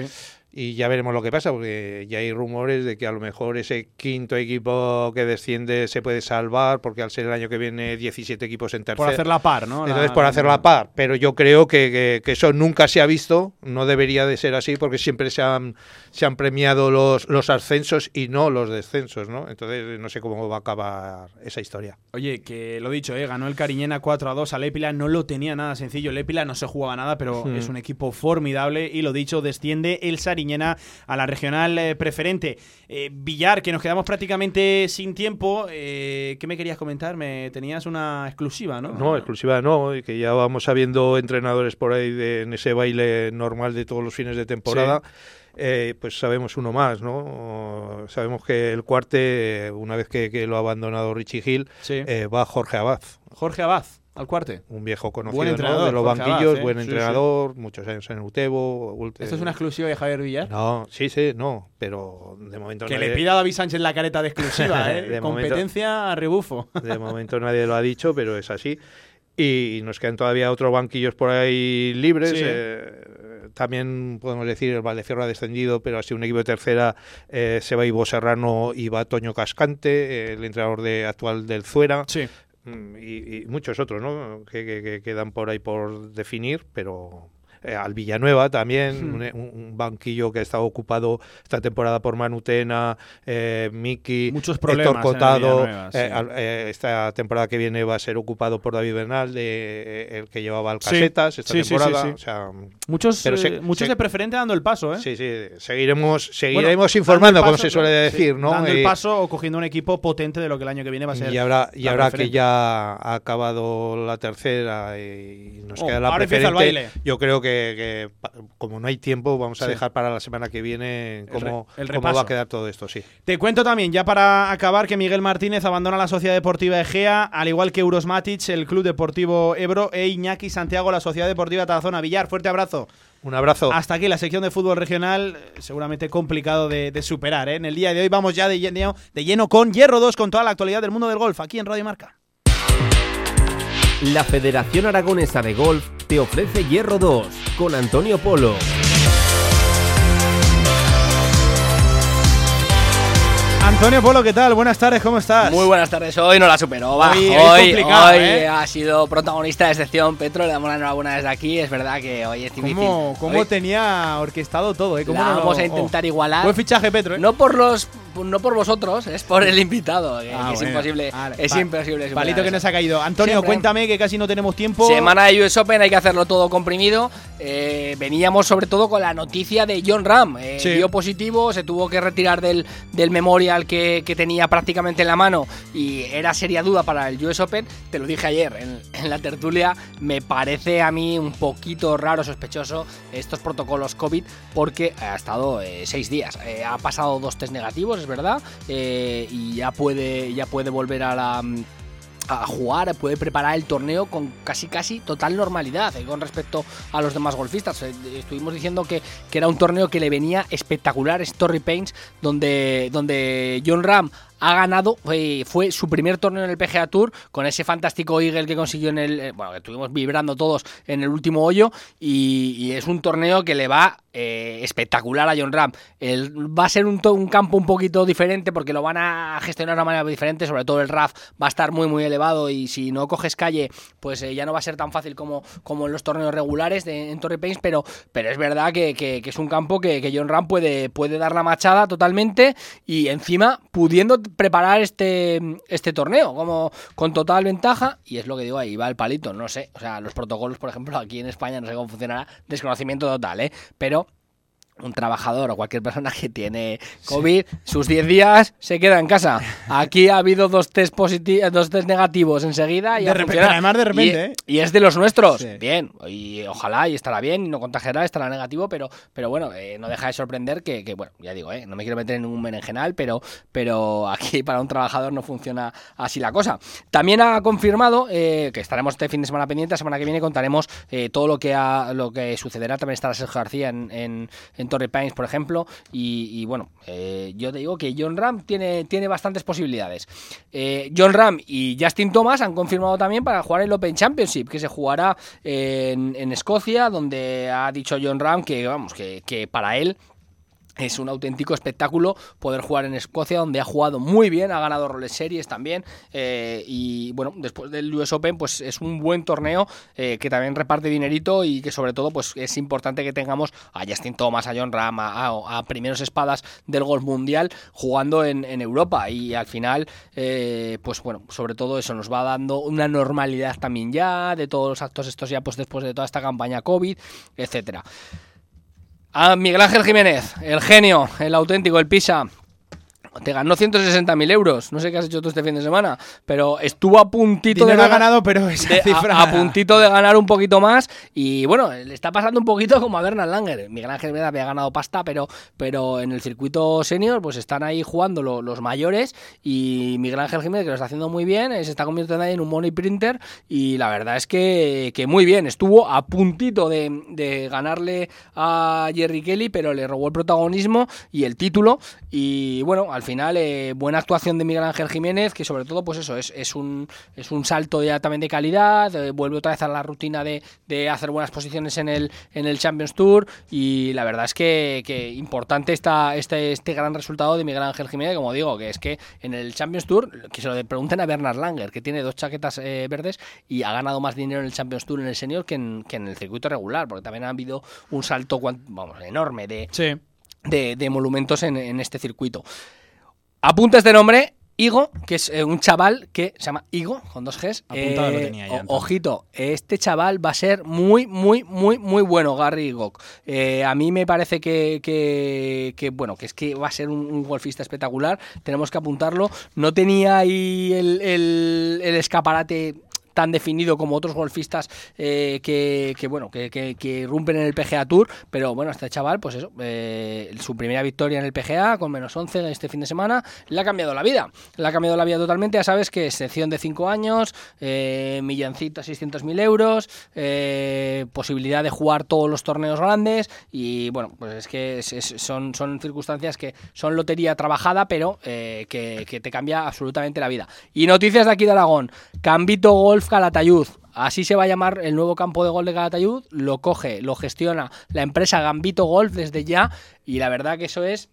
S14: Y ya veremos lo que pasa, porque ya hay rumores de que a lo mejor ese quinto equipo que desciende se puede salvar, porque al ser el año que viene 17 equipos en tercera.
S2: Por hacer la par, ¿no? La-
S14: Entonces, por hacer la par. Pero yo creo que, que- que eso nunca se ha visto, no debería de ser así, porque siempre se han, se han premiado los, los ascensos y no los descensos, ¿no? Entonces, no sé cómo va a acabar esa historia.
S2: Oye, que lo dicho, ¿eh? ganó el Cariñena 4 a 2 a Lépila, no lo tenía nada sencillo. Lépila no se jugaba nada, pero es un equipo formidable y lo dicho, desciende el Sariñena a la regional eh, preferente. Eh, Villar, que nos quedamos prácticamente sin tiempo, eh, ¿qué me querías comentar? Me tenías una exclusiva, ¿no?
S14: No, exclusiva no, que ya vamos sabiendo entrenadores por ahí de- en ese baile normal de todos los fines de temporada. Eh, pues sabemos uno más, ¿no? Sabemos que el cuarte, una vez que, que lo ha abandonado Richie Hill,
S2: Sí.
S14: eh, va Jorge Abad.
S2: Jorge Abad, al cuarte.
S14: Un viejo conocido
S2: Buen
S14: ¿no?
S2: entrenador,
S14: de los
S2: Jorge Abad,
S14: banquillos,
S2: ¿eh?
S14: buen
S2: Sí, sí.
S14: entrenador, muchos años en Utebo. Ult-
S2: ¿Esto es una exclusiva de Javier Villar?
S14: No, sí, sí, no, pero de momento
S2: Que
S14: nadie-
S2: le pida a David Sánchez la careta de exclusiva, ¿eh?
S14: De momento-
S2: Competencia a rebufo.
S14: De momento nadie lo ha dicho, pero es así. Y nos quedan todavía otros banquillos por ahí libres.
S2: Sí.
S14: eh, también podemos decir el Valdecierro ha descendido, pero ha sido un equipo de tercera. eh, se va Ivo Serrano y va Toño Cascante, el entrenador de, actual del Zuera.
S2: Sí.
S14: Mm, Y, y muchos otros, ¿no? Que, que- que quedan por ahí por definir, pero eh, al Villanueva también,
S2: Hmm.
S14: un, un banquillo que ha estado ocupado esta temporada por Manutena, eh, Miki,
S2: Muchos problemas
S14: Héctor Cotado.
S2: Sí.
S14: eh, eh, esta temporada que viene va a ser ocupado por David Bernal, de, el que llevaba al
S2: Sí.
S14: Casetas esta
S2: Sí,
S14: temporada. O sea,
S2: Muchos,
S14: se-
S2: muchos
S14: se-
S2: de preferente dando el paso, ¿eh?
S14: Sí, sí, seguiremos, seguiremos informando, como se suele decir, ¿no?
S2: Dando el paso o cogiendo un equipo potente de lo que el año que viene va a ser.
S14: y ahora, y ahora que ya ha acabado la tercera y nos
S2: Oh,
S14: queda la
S2: ahora empieza el
S14: preferente,
S2: baile.
S14: yo creo que que, que pa- como no hay tiempo, vamos a
S17: Sí.
S14: dejar para la semana que viene
S17: El
S14: cómo,
S17: re- el
S14: cómo va a quedar todo esto, sí.
S17: Te cuento también, ya para acabar, que Miguel Martínez abandona la Sociedad Deportiva Egea, al igual que Euros Matic, el Club Deportivo Ebro e Iñaki Santiago, la Sociedad Deportiva Tarazona. Villar, fuerte abrazo.
S14: Un abrazo.
S17: Hasta aquí la sección de fútbol regional, seguramente complicado de, de superar. ¿eh? En el día de hoy vamos ya de lleno, de lleno con Hierro 2, con toda la actualidad del mundo del golf, aquí en Radio Marca.
S4: La Federación Aragonesa de Golf te ofrece Hierro 2 con Antonio Polo.
S17: Antonio Polo, ¿qué tal? Buenas tardes, ¿cómo estás?
S18: Muy buenas tardes, hoy no la superó, va.
S17: Hoy-
S18: Hoy,
S17: hoy es complicado,
S18: hoy
S17: ¿eh?
S18: ha sido protagonista de excepción, Petro, le damos la enhorabuena desde aquí, es verdad que hoy es difícil.
S17: ¿Cómo, cómo
S18: Hoy
S17: tenía orquestado todo? ¿eh? ¿Cómo
S18: la
S17: no lo-
S18: vamos a
S17: oh.
S18: intentar igualar.
S17: Buen fichaje, Petro. ¿eh?
S18: No por los no por vosotros, es por el invitado, que,
S17: Ah,
S18: que es imposible,
S17: Vale,
S18: es
S17: pa-
S18: imposible
S17: Palito que nos ha caído. Antonio,
S18: Siempre.
S17: cuéntame que casi no tenemos tiempo.
S18: Semana de US Open, hay que hacerlo todo comprimido. Eh, veníamos sobre todo con la noticia de John Ram.
S17: Sí.
S18: Dio positivo, se tuvo que retirar del, del que, tenía prácticamente en la mano y era seria duda para el US Open. Te lo dije ayer en, en la tertulia. Me parece a mí un poquito raro, sospechoso estos protocolos COVID porque ha estado eh, seis días. Eh, ha pasado dos test negativos, es verdad, eh, y ya puede, ya puede volver a la a jugar, puede preparar el torneo con casi casi total normalidad eh, con respecto a los demás golfistas. Eh, Estuvimos diciendo que, que era un torneo que le venía espectacular, Story Paints, donde, donde John Ram ha ganado, eh, fue su primer torneo en el PGA Tour con ese fantástico Eagle que consiguió en el, eh, bueno, que estuvimos vibrando todos en el último hoyo y, es un torneo que le va eh, espectacular a John Ram. El- va a ser un, campo un poquito diferente porque lo van a gestionar de una manera diferente, sobre todo el RAF va a estar muy muy elevado y si no coges calle pues ya no va a ser tan fácil como, como en los torneos regulares de, en Torrey Pines, pero, pero es verdad que es un campo que, que John Ram puede, puede dar la machada totalmente y encima pudiendo preparar este, este torneo como con total ventaja y es lo que digo ahí va el palito, no sé, o sea, los protocolos por ejemplo aquí en España no sé cómo funcionará, desconocimiento total, ¿eh? pero un trabajador o cualquier persona que tiene COVID, sus 10 días se queda en casa. Aquí ha habido dos test positivos, dos test negativos enseguida y
S17: De repente, además de repente,
S18: y,
S17: ¿eh?
S18: y es de los nuestros.
S17: Sí.
S18: Bien, y ojalá y estará bien y no contagiará, estará negativo, pero, pero bueno, eh, no deja de sorprender que, que, bueno, ya digo, eh, no me quiero meter en ningún berenjenal, pero, pero aquí para un trabajador no funciona así la cosa. También ha confirmado eh, que estaremos este fin de semana pendiente, la semana que viene contaremos eh, todo lo que ha, lo que sucederá. También estará Sergio García en, en, en Torrey Pines, por ejemplo. Y, bueno, eh, yo te digo que John Ram tiene, tiene bastantes posibilidades. Eh, John Ram y Justin Thomas han confirmado también para jugar el Open Championship, que se jugará en, Escocia, donde ha dicho John Ram que, vamos, que para él es un auténtico espectáculo poder jugar en Escocia, donde ha jugado muy bien, ha ganado roles series también. eh, y bueno, después del US Open, pues es un buen torneo eh, que también reparte dinerito y que sobre todo, pues es importante que tengamos a Justin Thomas, a John Ram, a, primeros espadas del golf mundial jugando en, en Europa. Y al final, eh, pues bueno, sobre todo eso nos va dando una normalidad también ya de todos los actos estos ya, pues después de toda esta campaña COVID, etcétera. A Miguel Ángel Jiménez, el genio, el auténtico, el Pisa. Te ganó 160.000 euros. No sé qué has hecho tú este fin de semana, pero estuvo a puntito
S17: Dinero
S18: de ganar-
S17: ganado, pero esa
S18: de-
S17: cifra-
S18: a, puntito de ganar un poquito más. Y bueno, le está pasando un poquito como a Bernard Langer. Miguel Ángel Jiménez había ganado pasta, pero, pero en el circuito senior, pues están ahí jugando lo- los mayores. Y Miguel Ángel Jiménez, que lo está haciendo muy bien, eh, se está convirtiendo ahí en un money printer. Y la verdad es que, que muy bien. Estuvo a puntito de, de ganarle a Jerry Kelly, pero le robó el protagonismo y el título. Y bueno, al final, eh, buena actuación de Miguel Ángel Jiménez, que sobre todo, pues eso, es, es, un, es un salto ya también de calidad. eh, vuelve otra vez a la rutina de, de hacer buenas posiciones en el, en el Champions Tour. Y la verdad es que, que importante está este, este gran resultado de Miguel Ángel Jiménez, como digo, que es que en el Champions Tour, que se lo pregunten a Bernard Langer, que tiene dos chaquetas eh, verdes y ha ganado más dinero en el Champions Tour en el senior que en, que en el circuito regular, porque también ha habido un salto vamos, enorme de, de, de monumentos en, en este circuito. Apunta este nombre, Igo, que es eh, un chaval que se llama Igo, con dos Gs.
S17: Apuntado lo
S18: Eh,
S17: tenía ya,
S18: ojito, este chaval va a ser muy, muy, muy, muy bueno, Gary Igok. Eh, a mí me parece que, que, que, bueno, que es que va a ser un, un golfista espectacular. Tenemos que apuntarlo. No tenía ahí el, el- el escaparate tan definido como otros golfistas eh, que, bueno, que, que, irrumpen en el PGA Tour, pero bueno, este chaval, pues eso, eh, su primera victoria en el PGA con menos 11 este fin de semana, le ha cambiado la vida. Le ha cambiado la vida totalmente, ya sabes que excepción de 5 años, eh, milloncito a 600 mil euros, eh, posibilidad de jugar todos los torneos grandes y bueno, pues es que son, son circunstancias que son lotería trabajada, pero que te cambia absolutamente la vida. Y noticias de aquí de Aragón, Cambito Golf Calatayud. Así se va a llamar el nuevo campo de golf de Calatayud. Lo coge, lo gestiona la empresa Gambito Golf desde ya. Y la verdad que eso es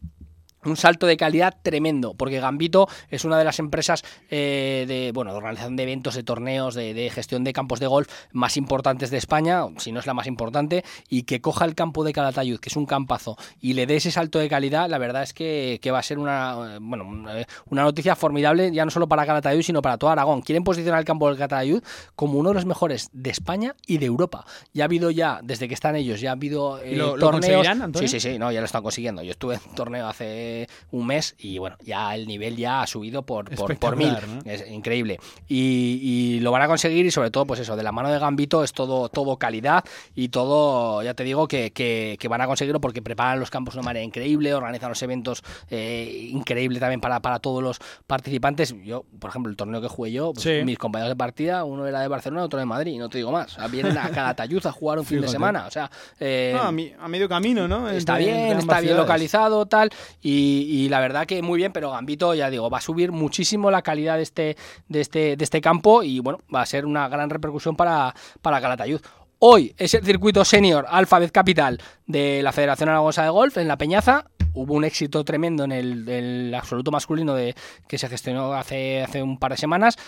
S18: un salto de calidad tremendo, porque Gambito es una de las empresas eh, de, bueno, de organización de eventos, de torneos, de, de gestión de campos de golf más importantes de España, si no es la más importante, y que coja el campo de Calatayud, que es un campazo, y le dé ese salto de calidad, la verdad es que, que va a ser una, bueno, una- noticia formidable, ya no solo para Calatayud, sino para todo Aragón. Quieren posicionar el campo del Calatayud como uno de los mejores de España y de Europa. Ya ha habido ya, desde que están ellos, ya ha habido eh,
S17: ¿Y lo-
S18: torneos. Sí, sí, sí, no, ya lo están consiguiendo. Yo estuve en torneo hace un mes y bueno, ya el nivel ya ha subido por, por, por mil. Es increíble. Y, y lo van a conseguir y sobre todo, pues eso, de la mano de Gambito es todo, todo calidad y todo, ya te digo, que, que- que van a conseguirlo porque preparan los campos de una manera increíble, organizan los eventos eh, increíble también para, para todos los participantes. Yo, por ejemplo, el torneo que jugué yo, pues,
S17: Sí.
S18: mis compañeros de partida, uno era de Barcelona, otro de Madrid, y no te digo más. O sea, vienen a Calatayud a jugar un fin de semana. O sea, eh,
S17: No, a, mi- a medio camino, ¿no?
S18: Está
S17: Entre-
S18: bien, está bien localizado, tal, y, y la verdad que muy bien, pero Gambito, ya digo, va a subir muchísimo la calidad de este, de este, de este campo y bueno, va a ser una gran repercusión para, para Calatayud. Hoy es el circuito senior Alphabet Capital de la Federación Aragonesa de Golf en La Peñaza. Hubo un éxito tremendo en el, el absoluto masculino de, que se gestionó hace, hace un par de semanas.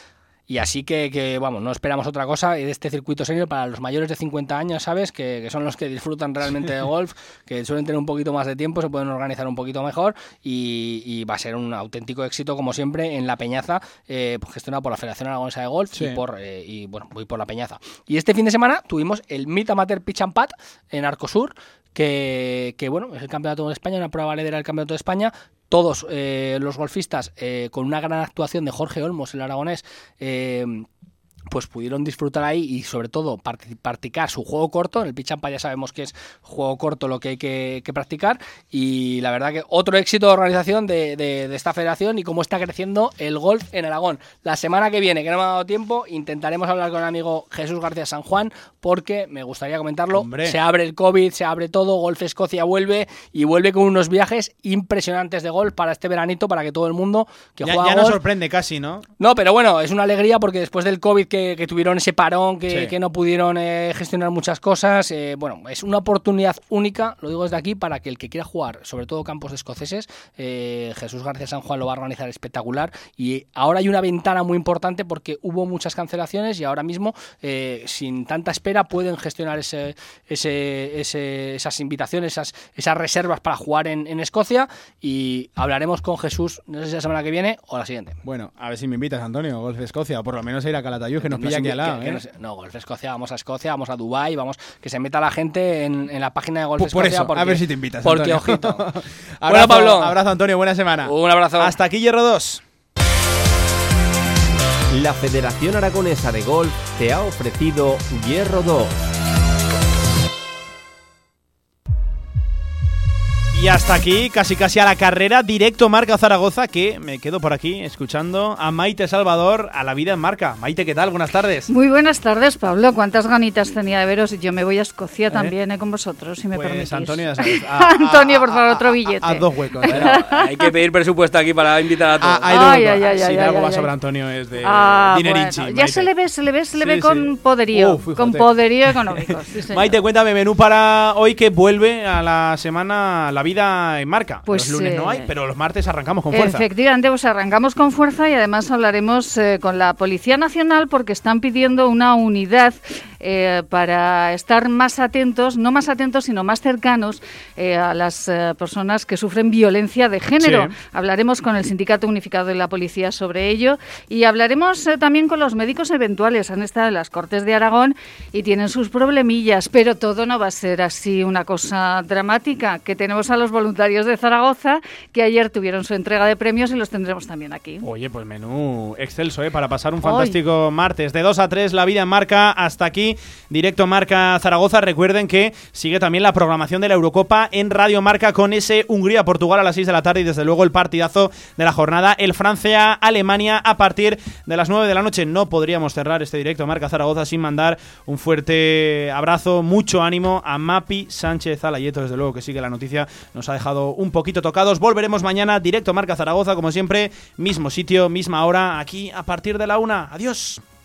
S18: Y así que, que, vamos, no esperamos otra cosa de este circuito senior para los mayores de 50 años, ¿sabes? Que, que son los que disfrutan realmente de golf, que suelen tener un poquito más de tiempo, se pueden organizar un poquito mejor y, y va a ser un auténtico éxito, como siempre, en La Peñaza, eh, pues, gestionado por la Federación Aragonesa de Golf
S17: Sí.
S18: y, por, eh, y, bueno, voy por La Peñaza. Y este fin de semana tuvimos el Meet Amateur Pitch and Putt en Arcosur, que, que, bueno, es el campeonato de España, una prueba valedera del campeonato de España. Todos eh, los golfistas, eh, con una gran actuación de Jorge Olmos, el aragonés, eh, pues pudieron disfrutar ahí y sobre todo practicar su juego corto. En el pitch ya sabemos que es juego corto lo que hay que, que practicar y la verdad que otro éxito de organización de, de- de esta federación y cómo está creciendo el golf en Aragón. La semana que viene, que no me ha dado tiempo, intentaremos hablar con el amigo Jesús García San Juan porque me gustaría comentarlo.
S17: Hombre.
S18: Se abre el COVID, se abre todo, Golf Escocia vuelve y vuelve con unos viajes impresionantes de golf para este veranito para que todo el mundo que
S17: Ya,
S18: juega
S17: ya
S18: golf
S17: sorprende casi, ¿no?
S18: no, pero bueno, es una alegría porque después del COVID que, que tuvieron ese parón, que,
S17: Sí.
S18: que no pudieron eh, gestionar muchas cosas, eh, bueno, es una oportunidad única, lo digo desde aquí, para que el que quiera jugar, sobre todo campos escoceses, eh, Jesús García San Juan lo va a organizar espectacular y ahora hay una ventana muy importante porque hubo muchas cancelaciones y ahora mismo, eh, sin tanta espera, pueden gestionar ese, ese- ese- esas invitaciones, esas, esas reservas para jugar en, en Escocia y hablaremos con Jesús, no sé si la semana que viene o la siguiente.
S17: Bueno, a ver si me invitas, Antonio, Golf de Escocia, o por lo menos a ir a Calatayud, que nos pilla aquí al lado.
S18: que- que
S17: ¿eh?
S18: nos- no, Golf Escocia, vamos a Escocia, vamos a Dubai, vamos que se meta la gente en, en la página de Golf
S17: Por- por
S18: Escocia.
S17: eso,
S18: porque,
S17: a ver si te invitas,
S18: Porque,
S17: Antonio.
S18: ojito.
S17: abrazo,
S18: bueno, Pablo.
S17: Abrazo, Antonio, buena semana.
S18: Un abrazo.
S17: Hasta aquí, Hierro 2.
S4: La Federación Aragonesa de Golf te ha ofrecido Hierro 2.
S2: Y hasta aquí, casi casi a la carrera, directo Marca Zaragoza, que me quedo por aquí escuchando a Maite Salvador, a la vida en Marca. Maite, ¿qué tal? Buenas tardes.
S19: Muy buenas tardes, Pablo. Cuántas ganitas tenía de veros. Y Yo me voy a Escocia también, eh, con vosotros, si me
S17: Pues,
S19: permitís.
S17: Antonio, ya sabes, a-
S19: Antonio, por favor, otro billete.
S17: Haz dos huecos. ¿eh?
S18: Hay que pedir presupuesto aquí para invitar a todos.
S17: Ah,
S19: Ay, ay, ay,
S17: si
S19: ay,
S17: de
S19: ay,
S17: algo va
S19: ay,
S17: sobre
S19: ay.
S17: Antonio es de
S19: Ah, bueno, ya se le ve, se le ve, se le
S17: Sí,
S19: ve
S17: sí.
S19: con poderío,
S17: Uf,
S19: con poderío económico. sí.
S2: Maite, cuéntame, menú para hoy que vuelve a la semana La Vida en Marca.
S19: Pues,
S2: los lunes no hay,
S19: eh,
S2: pero los martes arrancamos con fuerza.
S19: Efectivamente, pues arrancamos con fuerza y además hablaremos eh, con la Policía Nacional porque están pidiendo una unidad eh, para estar más atentos, no más atentos, sino más cercanos eh, a las eh, personas que sufren violencia de género.
S2: Sí.
S19: Hablaremos con el Sindicato Unificado de la Policía sobre ello y hablaremos también con los médicos eventuales. Han estado en las Cortes de Aragón y tienen sus problemillas, pero todo no va a ser así una cosa dramática. Que tenemos a los voluntarios de Zaragoza que ayer tuvieron su entrega de premios y los tendremos también aquí.
S2: Oye, pues menú excelso, ¿eh? Para pasar un fantástico martes. De 2 a 3, la vida en marca. Hasta aquí, directo Marca Zaragoza. Recuerden que sigue también la programación de la Eurocopa en Radio Marca con ese Hungría-Portugal a las 6 de la tarde y desde luego el partidazo de la jornada, el Francia-Alemania a partir de las 9 de la noche. No podríamos cerrar este directo Marca Zaragoza sin mandar un fuerte abrazo, mucho ánimo a Mapi Sánchez Alayeto, desde luego que sigue la noticia, nos ha dejado un poquito tocados. Volveremos mañana, directo Marca Zaragoza, como siempre, mismo sitio, misma hora, aquí a partir de la una. Adiós.